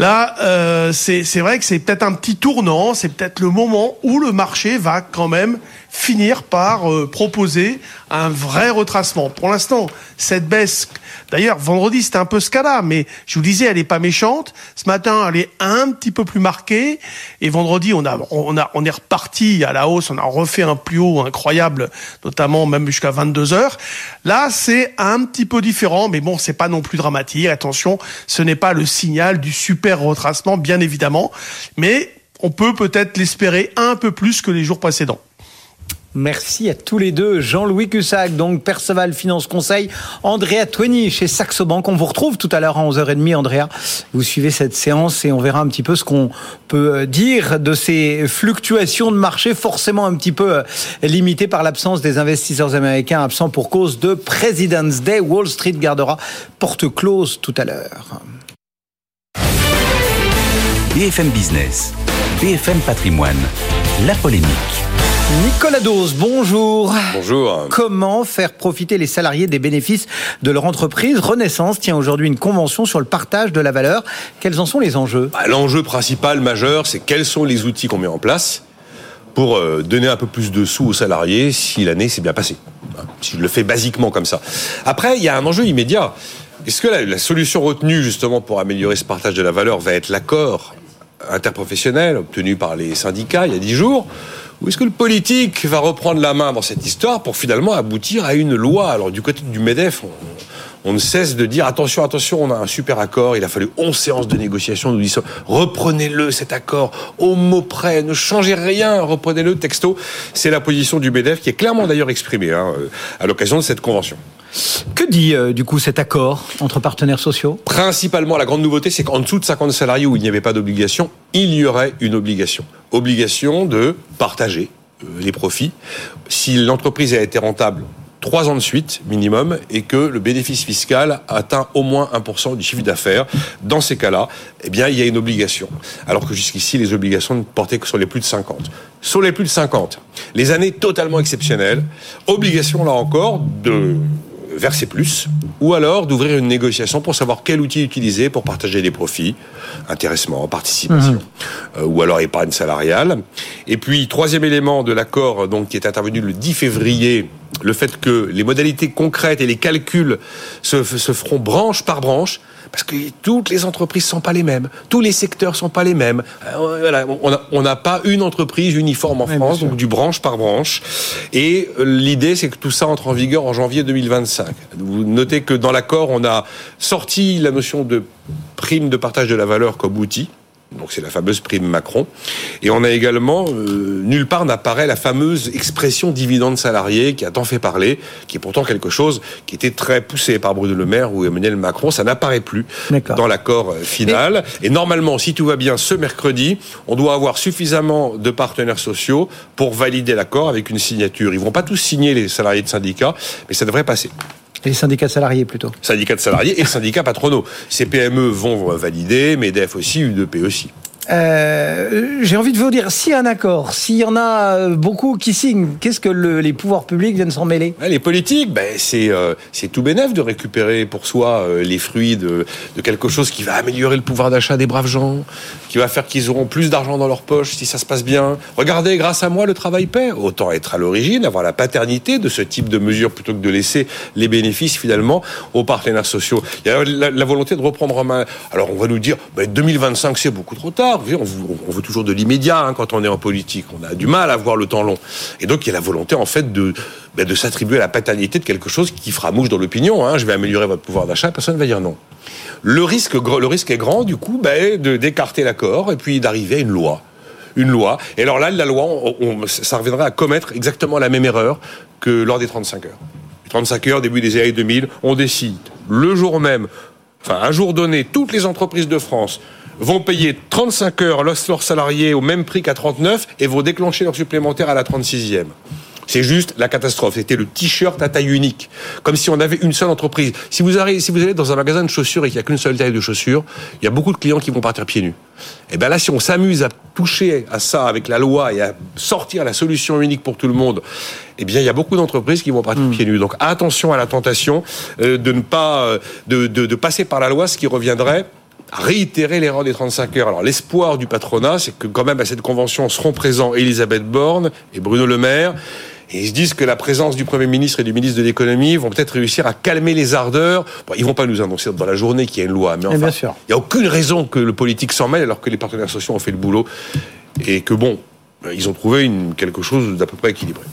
Là, euh, c'est vrai que c'est peut-être un petit tournant, c'est peut-être le moment où le marché va quand même finir par euh, proposer un vrai retracement. Pour l'instant, cette baisse D'ailleurs, vendredi, c'était un peu ce cas-là, mais je vous disais, elle est pas méchante. Ce matin, elle est un petit peu plus marquée. Et vendredi, on a, on a, on est reparti à la hausse. On a refait un plus haut incroyable, notamment même jusqu'à 22 heures. Là, c'est un petit peu différent, mais bon, c'est pas non plus dramatique. Attention, ce n'est pas le signal du super retracement, bien évidemment, mais on peut peut-être l'espérer un peu plus que les jours précédents. Merci à tous les deux. Jean-Louis Cussac, donc Perceval Finance Conseil, Andrea Twenny chez Saxo Bank. On vous retrouve tout à l'heure à 11h30, Andrea. Vous suivez cette séance et on verra un petit peu ce qu'on peut euh, dire de ces fluctuations de marché forcément un petit peu euh, limitées par l'absence des investisseurs américains absents pour cause de President's Day. Wall Street gardera porte close tout à l'heure. BFM Business, BFM Patrimoine, la polémique. Nicolas Dose, bonjour. Bonjour. Comment faire profiter les salariés des bénéfices de leur entreprise Renaissance tient aujourd'hui une convention sur le partage de la valeur. Quels en sont les enjeux? Bah, L'enjeu principal, majeur, c'est quels sont les outils qu'on met en place pour euh, donner un peu plus de sous aux salariés si l'année s'est bien passée. Hein, si je le fais basiquement comme ça. Après, il y a un enjeu immédiat. Est-ce que la, la solution retenue justement pour améliorer ce partage de la valeur va être l'accord interprofessionnel obtenu par les syndicats il y a dix jours? Ou est-ce que le politique va reprendre la main dans cette histoire pour finalement aboutir à une loi? Alors du côté du MEDEF, on ne cesse de dire attention, attention, on a un super accord, il a fallu 11 séances de négociation, nous disons reprenez-le cet accord au mot près, ne changez rien, reprenez-le texto. C'est la position du BDF qui est clairement d'ailleurs exprimée hein, à l'occasion de cette convention. Que dit euh, du coup cet accord entre partenaires sociaux? Principalement, la grande nouveauté, c'est qu'en dessous de 50 salariés où il n'y avait pas d'obligation, il y aurait une obligation. Obligation de partager euh, les profits. Si l'entreprise a été rentable trois ans de suite minimum et que le bénéfice fiscal atteint au moins 1% du chiffre d'affaires. Dans ces cas-là, eh bien, il y a une obligation. Alors que jusqu'ici, les obligations ne portaient que sur les plus de 50. Sur les plus de 50, les années totalement exceptionnelles, obligation là encore de verser plus, ou alors d'ouvrir une négociation pour savoir quel outil utiliser pour partager des profits, intéressement, participation, mhm. euh, ou alors épargne salariale. Et puis, troisième élément de l'accord donc qui est intervenu le 10 février, le fait que les modalités concrètes et les calculs se, se feront branche par branche, parce que toutes les entreprises sont pas les mêmes, tous les secteurs sont pas les mêmes. Euh, on n'a pas une entreprise uniforme en France, donc du branche par branche. Et euh, l'idée, c'est que tout ça entre en vigueur en janvier 2025. Vous notez que dans l'accord, on a sorti la notion de prime de partage de la valeur comme outil. Donc c'est la fameuse prime Macron. Et on a également, euh, nulle part n'apparaît la fameuse expression dividende salarié qui a tant fait parler, qui est pourtant quelque chose qui était très poussé par Bruno Le Maire ou Emmanuel Macron. Ça n'apparaît plus dans l'accord euh, final. Et normalement, si tout va bien ce mercredi, on doit avoir suffisamment de partenaires sociaux pour valider l'accord avec une signature. Ils vont pas tous signer les salariés de syndicats, mais ça devrait passer. Les syndicats de salariés plutôt. Syndicats de salariés et syndicats patronaux. Ces PME vont valider, MEDEF aussi, UDP aussi. Euh, j'ai envie de vous dire, s'il y a un accord, s'il y en a beaucoup qui signent, qu'est-ce que les pouvoirs publics viennent s'en mêler? Les politiques, ben, c'est euh, c'est tout bénef de récupérer pour soi euh, les fruits de, quelque chose qui va améliorer le pouvoir d'achat des braves gens, qui va faire qu'ils auront plus d'argent dans leur poche si ça se passe bien. Regardez, grâce à moi, le travail paie. Autant être à l'origine, avoir la paternité de ce type de mesures plutôt que de laisser les bénéfices finalement aux partenaires sociaux. Il y a la, volonté de reprendre en main. Alors on va nous dire, ben, 2025 c'est beaucoup trop tard on veut toujours de l'immédiat hein, quand on est en politique. On a du mal à voir le temps long. Et donc, il y a la volonté, en fait, de, ben, de s'attribuer la paternité de quelque chose qui fera mouche dans l'opinion. Hein. Je vais améliorer votre pouvoir d'achat, personne ne va dire non. Le risque, le risque est grand, du coup, ben, de d'écarter l'accord et puis d'arriver à une loi une loi. Et alors là, la loi, ça reviendrait à commettre exactement la même erreur que lors des 35 heures. Les 35 heures, début des années 2000, on décide le jour même, enfin un jour donné, toutes les entreprises de France vont payer 35 heures leurs salariés au même prix qu'à 39 et vont déclencher leur supplémentaire à la 36e. C'est juste la catastrophe. C'était le t-shirt à taille unique. Comme si on avait une seule entreprise. Si vous, allez, si vous allez dans un magasin de chaussures et qu'il n'y a qu'une seule taille de chaussures, il y a beaucoup de clients qui vont partir pieds nus. Et bien là, si on s'amuse à toucher à ça avec la loi et à sortir la solution unique pour tout le monde, eh bien, il y a beaucoup d'entreprises qui vont partir hmm. pieds nus. Donc, attention à la tentation euh, de ne pas, euh, de, de, de passer par la loi, ce qui reviendrait réitérer l'erreur des 35 heures. Alors l'espoir du patronat, c'est que quand même à cette convention seront présents Elisabeth Borne et Bruno Le Maire. Et ils se disent que la présence du Premier ministre et du ministre de l'économie vont peut-être réussir à calmer les ardeurs. Bon, ils vont pas nous annoncer dans la journée qu'il y a une loi, mais enfin, il n'y a aucune raison que le politique s'en mêle alors que les partenaires sociaux ont fait le boulot et que bon, ils ont trouvé une, quelque chose d'à peu près équilibré.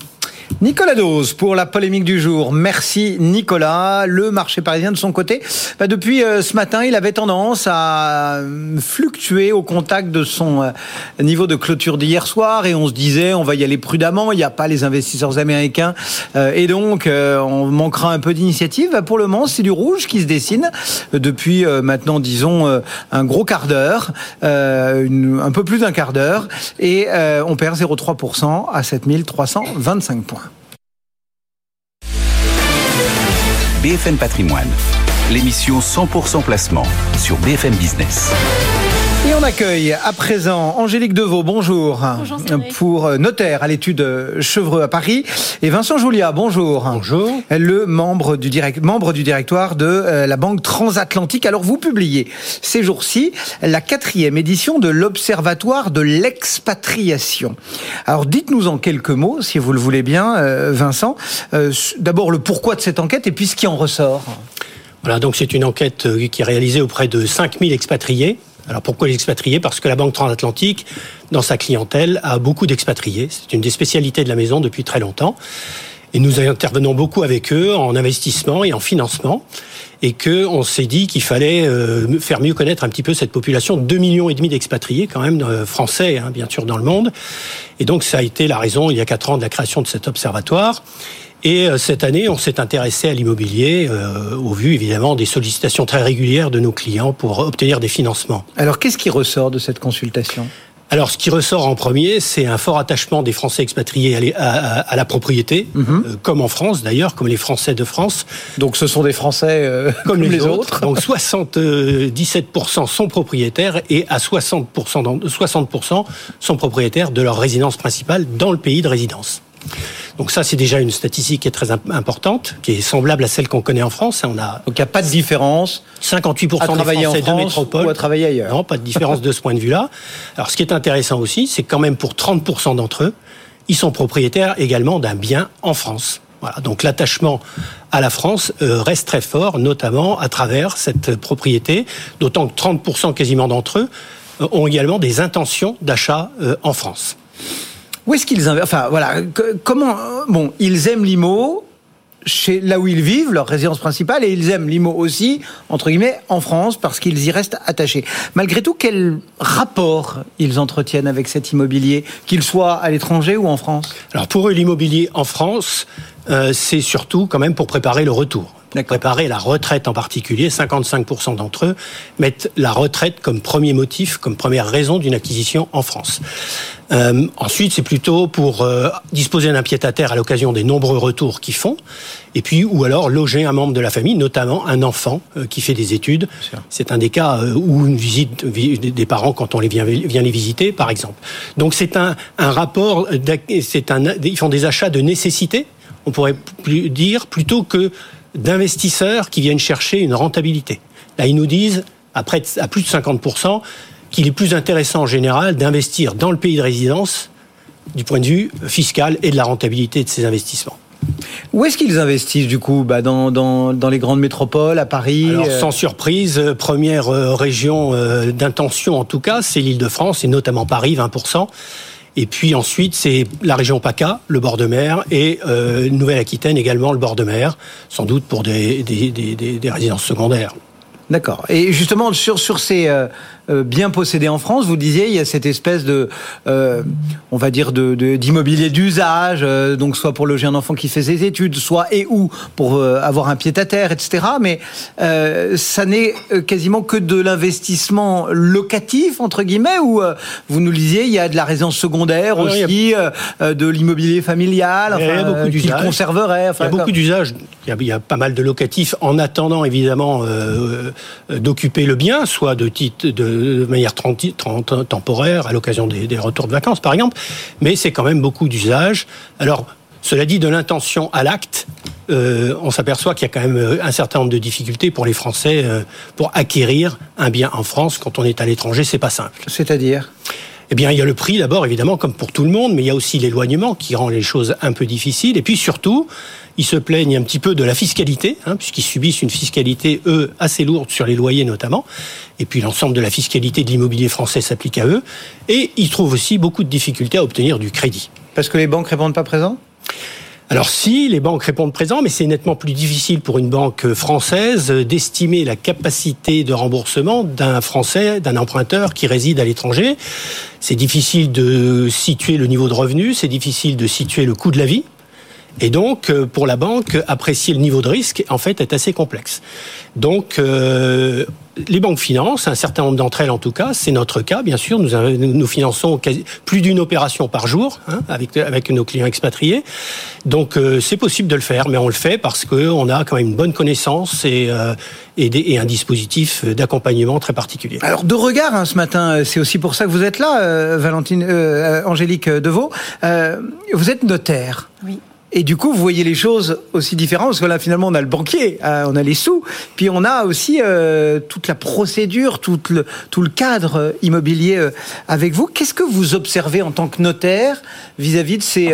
Nicolas Dose pour la polémique du jour. Merci Nicolas. Le marché parisien de son côté, bah, depuis euh, ce matin, il avait tendance à euh, fluctuer au contact de son euh, niveau de clôture d'hier soir et on se disait on va y aller prudemment, il n'y a pas les investisseurs américains et donc on manquera un peu d'initiative. Bah, pour le moment, c'est du rouge qui se dessine depuis maintenant disons un gros quart d'heure, un peu plus d'un quart d'heure et on perd 0,3% à 7325 points. BFM Patrimoine, l'émission 100% placement sur BFM Business. Et on accueille à présent Angélique Deveau, bonjour. Bonjour pour euh, notaire à l'étude euh, Chevreux à Paris. Et Vincent Julia, bonjour. Bonjour. Le membre du, direct, membre du directoire de euh, la Banque Transatlantique. Alors vous publiez ces jours-ci la quatrième édition de l'Observatoire de l'expatriation. Alors dites-nous en quelques mots, si vous le voulez bien, Vincent, d'abord le pourquoi de cette enquête et puis ce qui en ressort. Voilà, donc c'est une enquête qui est réalisée auprès de 5000 expatriés alors pourquoi les expatriés? Parce que la Banque transatlantique, dans sa clientèle, a beaucoup d'expatriés. C'est une des spécialités de la maison depuis très longtemps. Et nous intervenons beaucoup avec eux en investissement et en financement et que on s'est dit qu'il fallait euh, faire mieux connaître un petit peu cette population, 2 millions et demi d'expatriés quand même euh, français, hein, bien sûr dans le monde. Et donc ça a été la raison il y a quatre ans de la création de cet observatoire. Et euh, cette année, on s'est intéressé à l'immobilier au vu évidemment des sollicitations très régulières de nos clients pour obtenir des financements. Alors qu'est-ce qui ressort de cette consultation? Alors, ce qui ressort en premier, c'est un fort attachement des Français expatriés à, la propriété, mhm. euh, comme en France d'ailleurs, comme les Français de France. Donc, ce sont des Français euh, comme, les, autres. Donc, 77% sont propriétaires et à 60%, 60% sont propriétaires de leur résidence principale dans le pays de résidence. Donc ça, c'est déjà une statistique qui est très importante, qui est semblable à celle qu'on connaît en France. On a Donc il n'y a pas de différence 58% à des Français de métropole. Ou à travailler ailleurs. Non, pas de différence de ce point de vue-là. Alors ce qui est intéressant aussi, c'est quand même pour 30% d'entre eux, ils sont propriétaires également d'un bien en France. Voilà, donc l'attachement à la France euh, reste très fort, notamment à travers cette propriété, d'autant que 30% quasiment d'entre eux euh, ont également des intentions d'achat euh, en France. Où est-ce qu'ils Enfin. Comment Bon, ils aiment l'IMO chez là où ils vivent, leur résidence principale, et ils aiment l'IMO aussi, entre guillemets, en France, parce qu'ils y restent attachés. Malgré tout, quel rapport ils entretiennent avec cet immobilier, qu'il soit à l'étranger ou en France? Alors pour eux, l'immobilier en France, euh, c'est surtout quand même pour préparer le retour préparer la retraite en particulier. 55% d'entre eux mettent la retraite comme premier motif, comme première raison d'une acquisition en France. Euh, ensuite, c'est plutôt pour euh, disposer d'un pied-à-terre à l'occasion des nombreux retours qu'ils font, et puis ou alors loger un membre de la famille, notamment un enfant euh, qui fait des études. C'est un des cas où une visite des parents quand on les vient, vient les visiter, par exemple. Donc c'est un, un rapport, c'est un, ils font des achats de nécessité, on pourrait plus dire, plutôt que d'investisseurs qui viennent chercher une rentabilité. Là, ils nous disent, à, près à plus de 50%, qu'il est plus intéressant en général d'investir dans le pays de résidence du point de vue fiscal et de la rentabilité de ces investissements. Où est-ce qu'ils investissent du coup? Bah dans, dans, dans, les grandes métropoles, à Paris Alors, euh Sans surprise, euh, première euh, région d'intention en tout cas, c'est l'île de France et notamment Paris, 20%. Et puis ensuite, c'est la région PACA, le bord de mer, et euh, Nouvelle-Aquitaine également, le bord de mer, sans doute pour des, des, des, résidences secondaires. D'accord. Et justement, sur, sur ces, euh, bien possédé en France. Vous disiez, il y a cette espèce de, euh, on va dire, de, d'immobilier d'usage, euh, donc soit pour loger un enfant qui fait ses études, soit et ou pour avoir un pied à terre, etc. Mais ça n'est quasiment que de l'investissement locatif entre guillemets, ou vous nous disiez, il y a de la résidence secondaire aussi, de l'immobilier familial, enfin, il y a beaucoup d'usages. conserverait. Enfin, il y a beaucoup d'usages. Il, y a pas mal de locatifs en attendant évidemment d'occuper le bien, soit de titre de de manière temporaire, à l'occasion des, retours de vacances, par exemple. Mais c'est quand même beaucoup d'usage. Alors, cela dit, de l'intention à l'acte, euh, on s'aperçoit qu'il y a quand même euh, un certain nombre de difficultés pour les Français euh, pour acquérir un bien en France quand on est à l'étranger. C'est pas simple. C'est-à-dire? Eh bien, il y a le prix d'abord, évidemment, comme pour tout le monde, mais il y a aussi l'éloignement qui rend les choses un peu difficiles. Et puis surtout, ils se plaignent un petit peu de la fiscalité, hein, puisqu'ils subissent une fiscalité, eux, assez lourde sur les loyers notamment. Et puis l'ensemble de la fiscalité de l'immobilier français s'applique à eux. Et ils trouvent aussi beaucoup de difficultés à obtenir du crédit. Parce que les banques répondent pas présents alors si, les banques répondent présent, mais c'est nettement plus difficile pour une banque française d'estimer la capacité de remboursement d'un Français, d'un emprunteur qui réside à l'étranger. C'est difficile de situer le niveau de revenu, c'est difficile de situer le coût de la vie. Et donc, euh, pour la banque, apprécier le niveau de risque, en fait, est assez complexe. Donc, euh, les banques financent, un certain nombre d'entre elles en tout cas, c'est notre cas, bien sûr. Nous, nous finançons plus d'une opération par jour hein, avec, avec nos clients expatriés. Donc, euh, c'est possible de le faire, mais on le fait parce qu'on a quand même une bonne connaissance et, et, et un dispositif d'accompagnement très particulier. Alors, de regard hein, ce matin, c'est aussi pour ça que vous êtes là, Valentine, Angélique Deveau. vous êtes notaire. Oui. Et du coup, vous voyez les choses aussi différentes, parce que là, finalement, on a le banquier, euh, on a les sous, puis on a aussi euh, toute la procédure, tout le, tout le cadre immobilier euh, avec vous. Qu'est-ce que vous observez en tant que notaire vis-à-vis de ces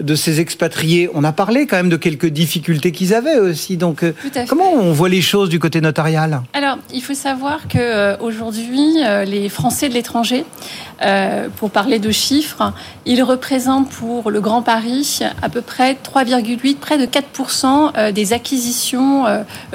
de ces expatriés. On a parlé quand même de quelques difficultés qu'ils avaient aussi. Donc, euh, comment on voit les choses du côté notarial Alors, il faut savoir que euh, aujourd'hui, les Français de l'étranger, pour parler de chiffres, ils représentent pour le Grand Paris à peu près 3,8, près de 4% des acquisitions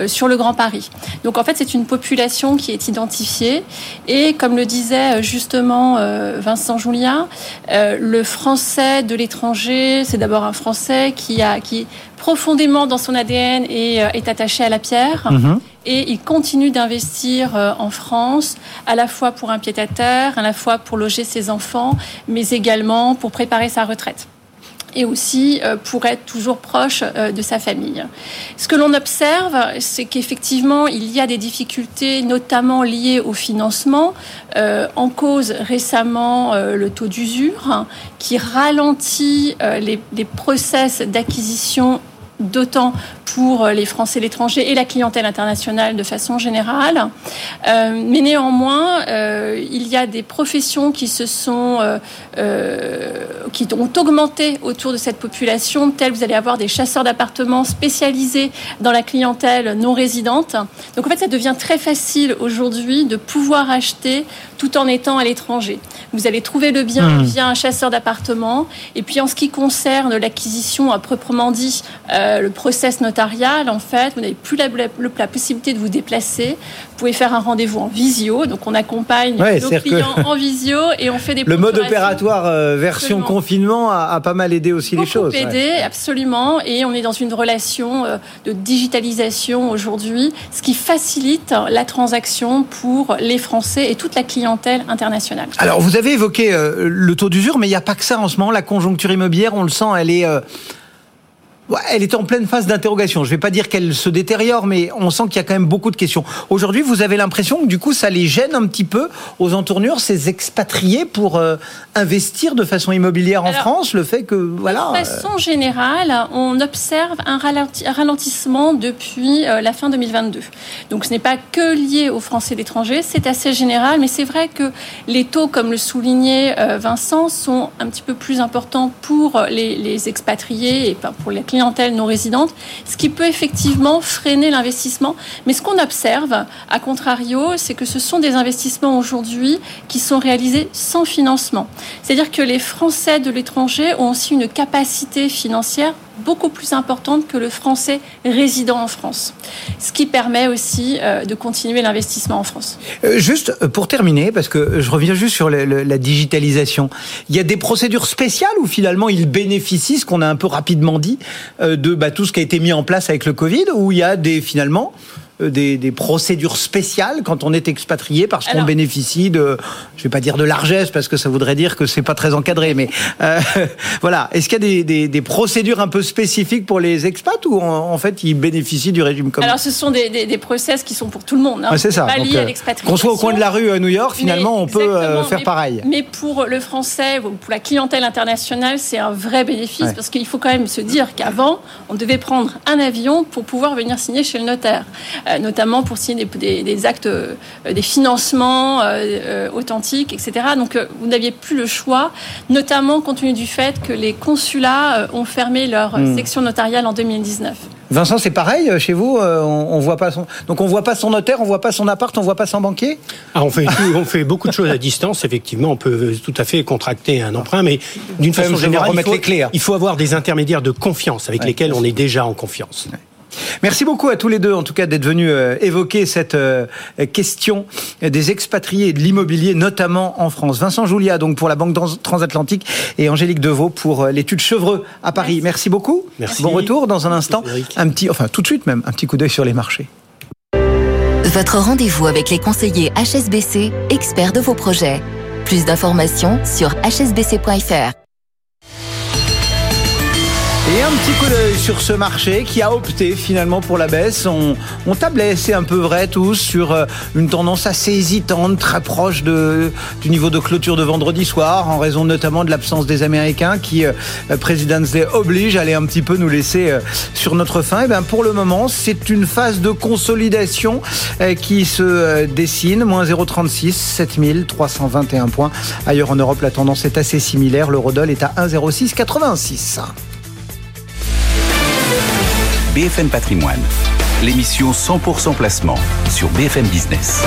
sur le Grand Paris. Donc, en fait, c'est une population qui est identifiée. Et comme le disait justement Vincent Julien, le Français de l'étranger, c'est d'abord un Français qui a qui profondément dans son ADN et euh, est attaché à la pierre. Mhm. Et il continue d'investir euh, en France, à la fois pour un pied-à-terre, à la fois pour loger ses enfants, mais également pour préparer sa retraite et aussi euh, pour être toujours proche euh, de sa famille. Ce que l'on observe, c'est qu'effectivement, il y a des difficultés, notamment liées au financement. Euh, en cause récemment le taux d'usure qui ralentit les, les process d'acquisition d'autant pour les Français l'étranger et la clientèle internationale de façon générale. Euh, mais néanmoins, euh, il y a des professions qui se sont, euh, qui ont augmenté autour de cette population, telles vous allez avoir des chasseurs d'appartements spécialisés dans la clientèle non résidente. Donc en fait, ça devient très facile aujourd'hui de pouvoir acheter tout en étant à l'étranger. Vous allez trouver le bien mmh. via un chasseur d'appartements. Et puis en ce qui concerne l'acquisition à proprement dit, le process notarial, en fait, vous n'avez plus la, la, possibilité de vous déplacer. Vous pouvez faire un rendez-vous en visio. Donc on accompagne nos clients en visio et on fait des Le mode opératoire euh, version confinement a, pas mal aidé aussi les choses. aidé, absolument. Et on est dans une relation euh, de digitalisation aujourd'hui, ce qui facilite la transaction pour les Français et toute la clientèle internationale. Alors vous avez évoqué euh, le taux d'usure, mais il n'y a pas que ça en ce moment. La conjoncture immobilière, on le sent, elle est elle est en pleine phase d'interrogation. Je ne vais pas dire qu'elle se détériore, mais on sent qu'il y a quand même beaucoup de questions. Aujourd'hui, vous avez l'impression que du coup, ça les gêne un petit peu aux entournures, ces expatriés, pour euh, investir de façon immobilière en France. Le fait que voilà. De façon générale, on observe un ralentissement depuis euh, la fin 2022. Donc, ce n'est pas que lié aux Français d'étranger, c'est assez général, mais c'est vrai que les taux, comme le soulignait euh, Vincent, sont un petit peu plus importants pour les, les expatriés et pour les non résidente, ce qui peut effectivement freiner l'investissement. Mais ce qu'on observe, à contrario, c'est que ce sont des investissements aujourd'hui qui sont réalisés sans financement. C'est-à-dire que les Français de l'étranger ont aussi une capacité financière beaucoup plus importante que le français résident en France. Ce qui permet aussi euh, de continuer l'investissement en France. Euh, juste euh, pour terminer, parce que je reviens juste sur la digitalisation, il y a des procédures spéciales où finalement ils bénéficient, ce qu'on a un peu rapidement dit, de bah, tout ce qui a été mis en place avec le Covid, où il y a des finalement des, des, procédures spéciales quand on est expatrié parce qu'on bénéficie de, je vais pas dire de largesse parce que ça voudrait dire que c'est pas très encadré, mais euh, voilà. Est-ce qu'il y a des, des, des, procédures un peu spécifiques pour les expats ou en, fait ils bénéficient du régime commun? Alors ce sont des, des, process qui sont pour tout le monde. Hein. c'est ça. Pas liés à euh, Qu'on soit au coin de la rue à New York, finalement on peut faire pareil. Mais pour le français, pour la clientèle internationale, c'est un vrai bénéfice parce qu'il faut quand même se dire qu'avant on devait prendre un avion pour pouvoir venir signer chez le notaire. Euh, notamment pour signer des, actes, euh, des financements euh, authentiques, etc. Donc vous n'aviez plus le choix, notamment compte tenu du fait que les consulats ont fermé leur hmm. section notariale en 2019. Vincent, c'est pareil chez vous. On, voit pas son, donc on voit pas son notaire, on voit pas son appart, on voit pas son banquier? Ah, on fait on fait beaucoup de choses à distance. Effectivement, on peut tout à fait contracter un emprunt, mais d'une façon générale, il faut, les clés, hein. il faut, avoir des intermédiaires de confiance avec lesquels on est déjà en confiance. Merci beaucoup à tous les deux, en tout cas, d'être venus euh, évoquer cette euh, question des expatriés et de l'immobilier, notamment en France. Vincent Julia, donc pour la Banque Transatlantique, et Angélique Deveau pour euh, l'étude Chevreux à Paris. Merci, beaucoup. Merci. Bon retour dans un instant. Un petit, enfin tout de suite même, un petit coup d'œil sur les marchés. Votre rendez-vous avec les conseillers HSBC, experts de vos projets. Plus d'informations sur hsbc.fr. Et un petit coup d'œil sur ce marché qui a opté finalement pour la baisse. On, tablait, c'est un peu vrai tous, sur euh, une tendance assez hésitante, très proche du niveau de clôture de vendredi soir, en raison notamment de l'absence des Américains qui, euh, President's Day oblige, aller un petit peu nous laisser euh, sur notre fin. Et bien pour le moment, c'est une phase de consolidation euh, qui se dessine. Moins 0,36, 7321 points. Ailleurs en Europe, la tendance est assez similaire. L'eurodoll est à 1,0686. BFM Patrimoine, l'émission 100% placement sur BFM Business.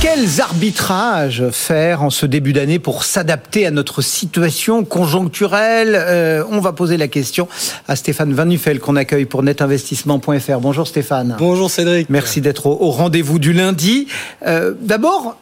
Quels arbitrages faire en ce début d'année pour s'adapter à notre situation conjoncturelle? Euh, On va poser la question à Stéphane Van Nuffel qu'on accueille pour netinvestissement.fr. Bonjour Stéphane. Bonjour Cédric. Merci d'être au, au rendez-vous du lundi. Euh, D'abord,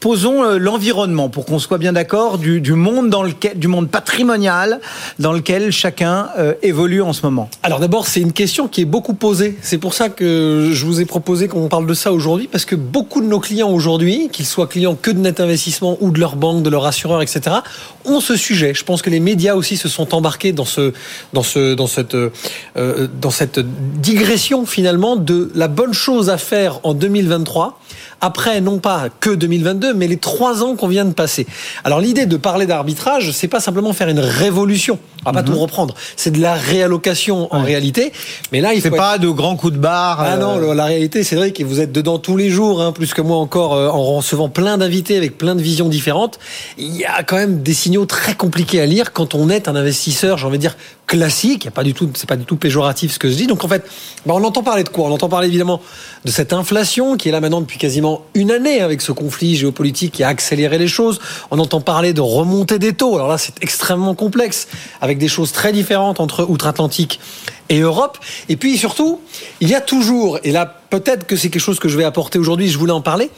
posons euh, l'environnement pour qu'on soit bien d'accord du, monde dans lequel, du monde patrimonial dans lequel chacun euh, évolue en ce moment. Alors d'abord, c'est une question qui est beaucoup posée. C'est pour ça que je vous ai proposé qu'on parle de ça aujourd'hui, parce que beaucoup de nos clients aujourd'hui, qu'ils soient clients que de net investissement ou de leur banque, de leur assureur, etc., ont ce sujet. Je pense que les médias aussi se sont embarqués dans ce, dans ce, dans cette, euh, dans cette digression finalement de la bonne chose à faire en 2023 après non pas que 2022, mais les trois ans qu'on vient de passer. Alors l'idée de parler d'arbitrage, c'est pas simplement faire une révolution. On va pas Mhm. tout reprendre. C'est de la réallocation en réalité. Mais là, il C'est faut pas de grands coups de barre. ah euh, non, le- la réalité, Cédric, et vous êtes dedans tous les jours, hein, plus que moi encore, euh, en recevant plein d'invités avec plein de visions différentes. Il y a quand même des signaux très compliqués à lire quand on est un investisseur, j'ai envie de dire classique. Il y a pas du tout, c'est pas du tout péjoratif ce que je dis. Donc en fait, bah, on entend parler de quoi? On entend parler évidemment de cette inflation qui est là maintenant depuis quasiment une année avec ce conflit géopolitique qui a accéléré les choses. On entend parler de remontée des taux. Alors là, c'est extrêmement complexe avec des choses très différentes entre outre-Atlantique et Europe. Et puis surtout, il y a toujours, et là peut-être que c'est quelque chose que je vais apporter aujourd'hui, je voulais en parler,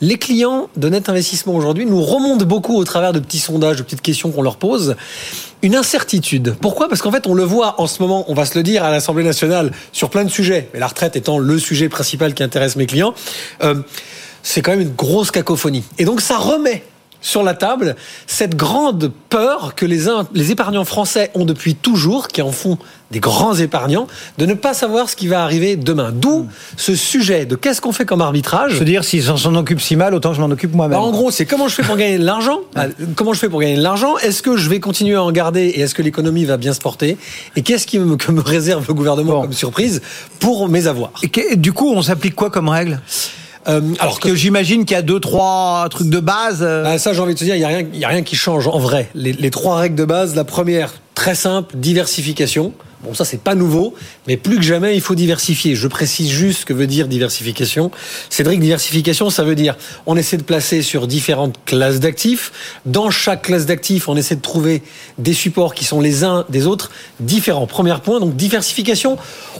les clients de Net Investissement aujourd'hui nous remontent beaucoup au travers de petits sondages, de petites questions qu'on leur pose, une incertitude. Pourquoi? Parce qu'en fait, on le voit en ce moment, on va se le dire à l'Assemblée nationale sur plein de sujets, mais la retraite étant le sujet principal qui intéresse mes clients, euh, c'est quand même une grosse cacophonie. Et donc ça remet sur la table cette grande peur que les, les épargnants français ont depuis toujours, qui en font des grands épargnants, de ne pas savoir ce qui va arriver demain. D'où ce sujet de qu'est-ce qu'on fait comme arbitrage. Se dire s'ils s'en occupent si mal, autant je m'en occupe moi-même. Bah, en gros, c'est comment je fais pour gagner de l'argent Bah, Comment je fais pour gagner de l'argent Est-ce que je vais continuer à en garder et est-ce que l'économie va bien se porter Et qu'est-ce qui me, que me réserve le gouvernement comme surprise pour mes avoirs? Et que- du coup, on s'applique quoi comme règle? Euh, alors que, j'imagine qu'il y a deux, trois trucs de base. euh, Bah, ça, j'ai envie de te dire, il n'y a, rien- il y a rien qui change en vrai. Les, les trois règles de base, la première, très simple, diversification. Bon, ça, c'est pas nouveau, mais plus que jamais, il faut diversifier. Je précise juste ce que veut dire diversification. Cédric, diversification, ça veut dire on essaie de placer sur différentes classes d'actifs. Dans chaque classe d'actifs, on essaie de trouver des supports qui sont les uns des autres différents. Premier point, donc diversification.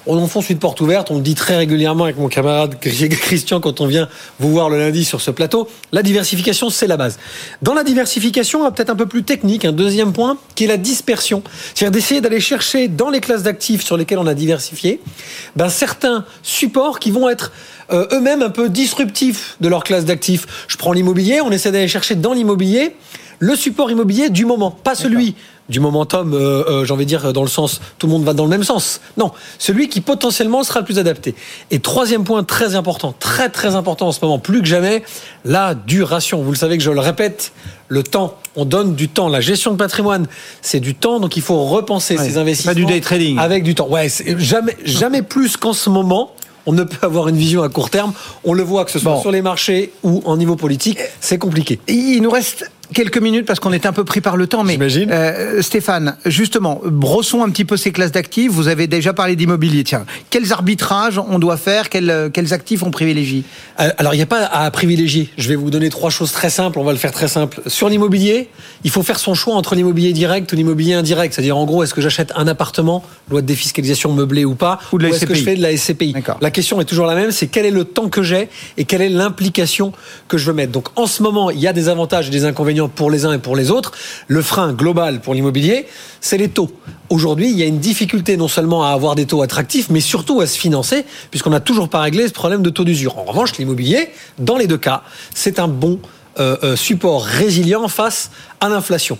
On enfonce une porte ouverte, on le dit très régulièrement avec mon camarade Christian quand on vient vous voir le lundi sur ce plateau. La diversification, c'est la base. Dans la diversification, peut-être un peu plus technique, un deuxième point, qui est la dispersion. C'est-à-dire d'essayer d'aller chercher dans les classes d'actifs sur lesquelles on a diversifié, ben, certains supports qui vont être euh, eux-mêmes un peu disruptifs de leur classe d'actifs. Je prends l'immobilier, on essaie d'aller chercher dans l'immobilier le support immobilier du moment, pas celui du momentum, euh, euh, j'ai envie de dire dans le sens, tout le monde va dans le même sens. Non, celui qui potentiellement sera le plus adapté. Et troisième point très important, très très important en ce moment, plus que jamais, la duration. Vous le savez que je le répète, le temps, on donne du temps. La gestion de patrimoine, c'est du temps, donc il faut repenser Ouais, c'est investissements. pas du day trading. Avec du temps. Ouais, jamais, jamais plus qu'en ce moment. On ne peut avoir une vision à court terme. On le voit que ce soit Bon. sur les marchés ou en niveau politique, c'est compliqué. Il nous reste quelques minutes parce qu'on est un peu pris par le temps. Mais euh, Stéphane, justement, brossons un petit peu ces classes d'actifs. Vous avez déjà parlé d'immobilier. Tiens, quels arbitrages on doit faire? Quels, euh, quels actifs on privilégie? Alors, il n'y a pas à privilégier. Je vais vous donner trois choses très simples. On va le faire très simple. Sur l'immobilier, il faut faire son choix entre l'immobilier direct ou l'immobilier indirect. C'est-à-dire, en gros, est-ce que j'achète un appartement, loi de défiscalisation meublée ou pas Ou la est-ce que je fais de la SCPI La question est toujours la même. C'est quel est le temps que j'ai et quelle est l'implication que je veux mettre. Donc, en ce moment, il y a des avantages et des inconvénients pour les uns et pour les autres. Le frein global pour l'immobilier, c'est les taux. Aujourd'hui, il y a une difficulté non seulement à avoir des taux attractifs, mais surtout à se financer, puisqu'on n'a toujours pas réglé ce problème de taux d'usure. En revanche, l'immobilier, dans les deux cas, c'est un bon euh, euh, support résilient face à l'inflation.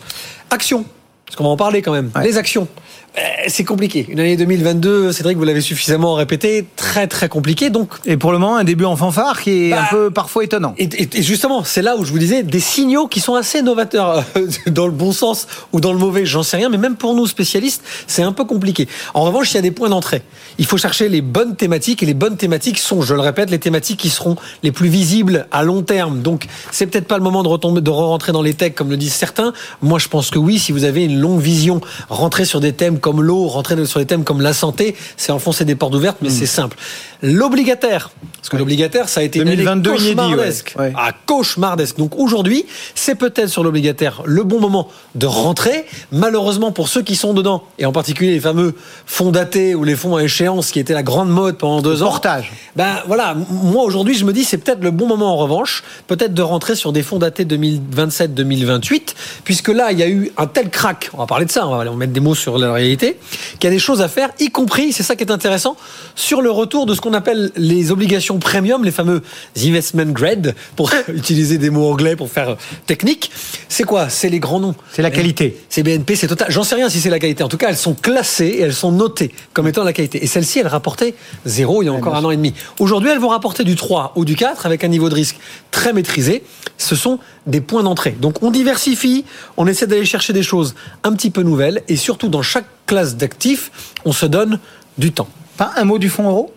Action, parce qu'on va en parler quand même. Les actions. Euh, C'est compliqué. Une année 2022, Cédric, vous l'avez suffisamment répété, très très compliqué. Donc, Et pour le moment, un début en fanfare qui est Bah, un peu parfois étonnant. et, et- et justement, c'est là où je vous disais des signaux qui sont assez novateurs euh, dans le bon sens ou dans le mauvais, j'en sais rien, mais même pour nous spécialistes, c'est un peu compliqué. En revanche, il y a des points d'entrée. Il faut chercher les bonnes thématiques et les bonnes thématiques sont, je le répète, les thématiques qui seront les plus visibles à long terme. Donc, c'est peut-être pas le moment de retomber, de rentrer dans les techs comme le disent certains. Moi, je pense que oui, si vous avez une longue vision, rentrer sur des thèmes thèmes comme l'eau, rentrer sur des thèmes comme la santé, c'est enfoncer des portes ouvertes, mais c'est simple. L'obligataire, parce que l'obligataire, ça a été 2022 une année cauchemardesque. Ouais. Ah, cauchemardesque. Donc aujourd'hui, c'est peut-être sur l'obligataire le bon moment de rentrer. Malheureusement, pour ceux qui sont dedans, et en particulier les fameux fonds datés ou les fonds à échéance qui étaient la grande mode pendant deux ans. Portage. Ben voilà, moi aujourd'hui, je me dis c'est peut-être le bon moment en revanche, peut-être de rentrer sur des fonds datés 2027-2028, puisque là, il y a eu un tel crack, on va parler de ça, on va aller mettre des mots sur la réalité, qu'il y a des choses à faire, y compris, c'est ça qui est intéressant, sur le retour de ce qu'on appelle les obligations premium, les fameux investment grade, pour utiliser des mots anglais pour faire technique. C'est quoi? C'est les grands noms. C'est la qualité. C'est BNP, c'est total. J'en sais rien si c'est la qualité. En tout cas, elles sont classées et elles sont notées comme étant la qualité. Et celle-ci, elle rapportait zéro il y a encore un an et demi. Aujourd'hui, elles vont rapporter du 3 ou du 4 avec un niveau de risque très maîtrisé. Ce sont des points d'entrée. Donc, on diversifie, on essaie d'aller chercher des choses un petit peu nouvelles et surtout dans chaque classe d'actifs, on se donne du temps. Pas un mot du fonds euro?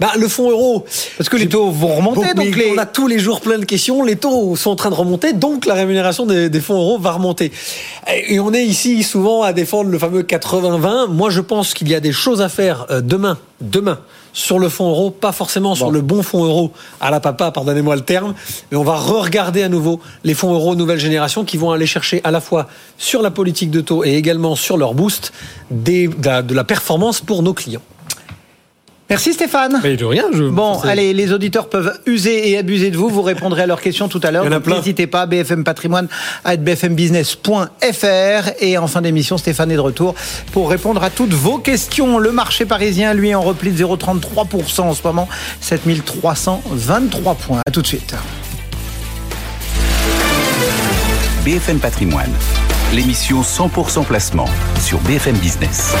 Bah, le fonds euro. Parce que les taux vont remonter, Bon, donc les- on a tous les jours plein de questions. Les taux sont en train de remonter, donc la rémunération des, des fonds euros va remonter. Et et on est ici souvent à défendre le fameux 80-20. Moi, je pense qu'il y a des choses à faire euh, demain, demain, sur le fonds euro, pas forcément sur le bon fonds euro à la papa, pardonnez-moi le terme, mais on va re-regarder à nouveau les fonds euros nouvelle génération qui vont aller chercher à la fois sur la politique de taux et également sur leur boost des- de la- de la performance pour nos clients. Merci Stéphane. Mais de rien, je. Bon, allez, les auditeurs peuvent user et abuser de vous. Vous répondrez à leurs questions tout à l'heure. Il y en a Donc, plein. N'hésitez pas, BFM Patrimoine à bfmbusiness.fr. Et en fin d'émission, Stéphane est de retour pour répondre à toutes vos questions. Le marché parisien, lui, en repli de 0,33% en ce moment, 7323 points. À tout de suite. BFM Patrimoine, l'émission 100% placement sur BFM Business.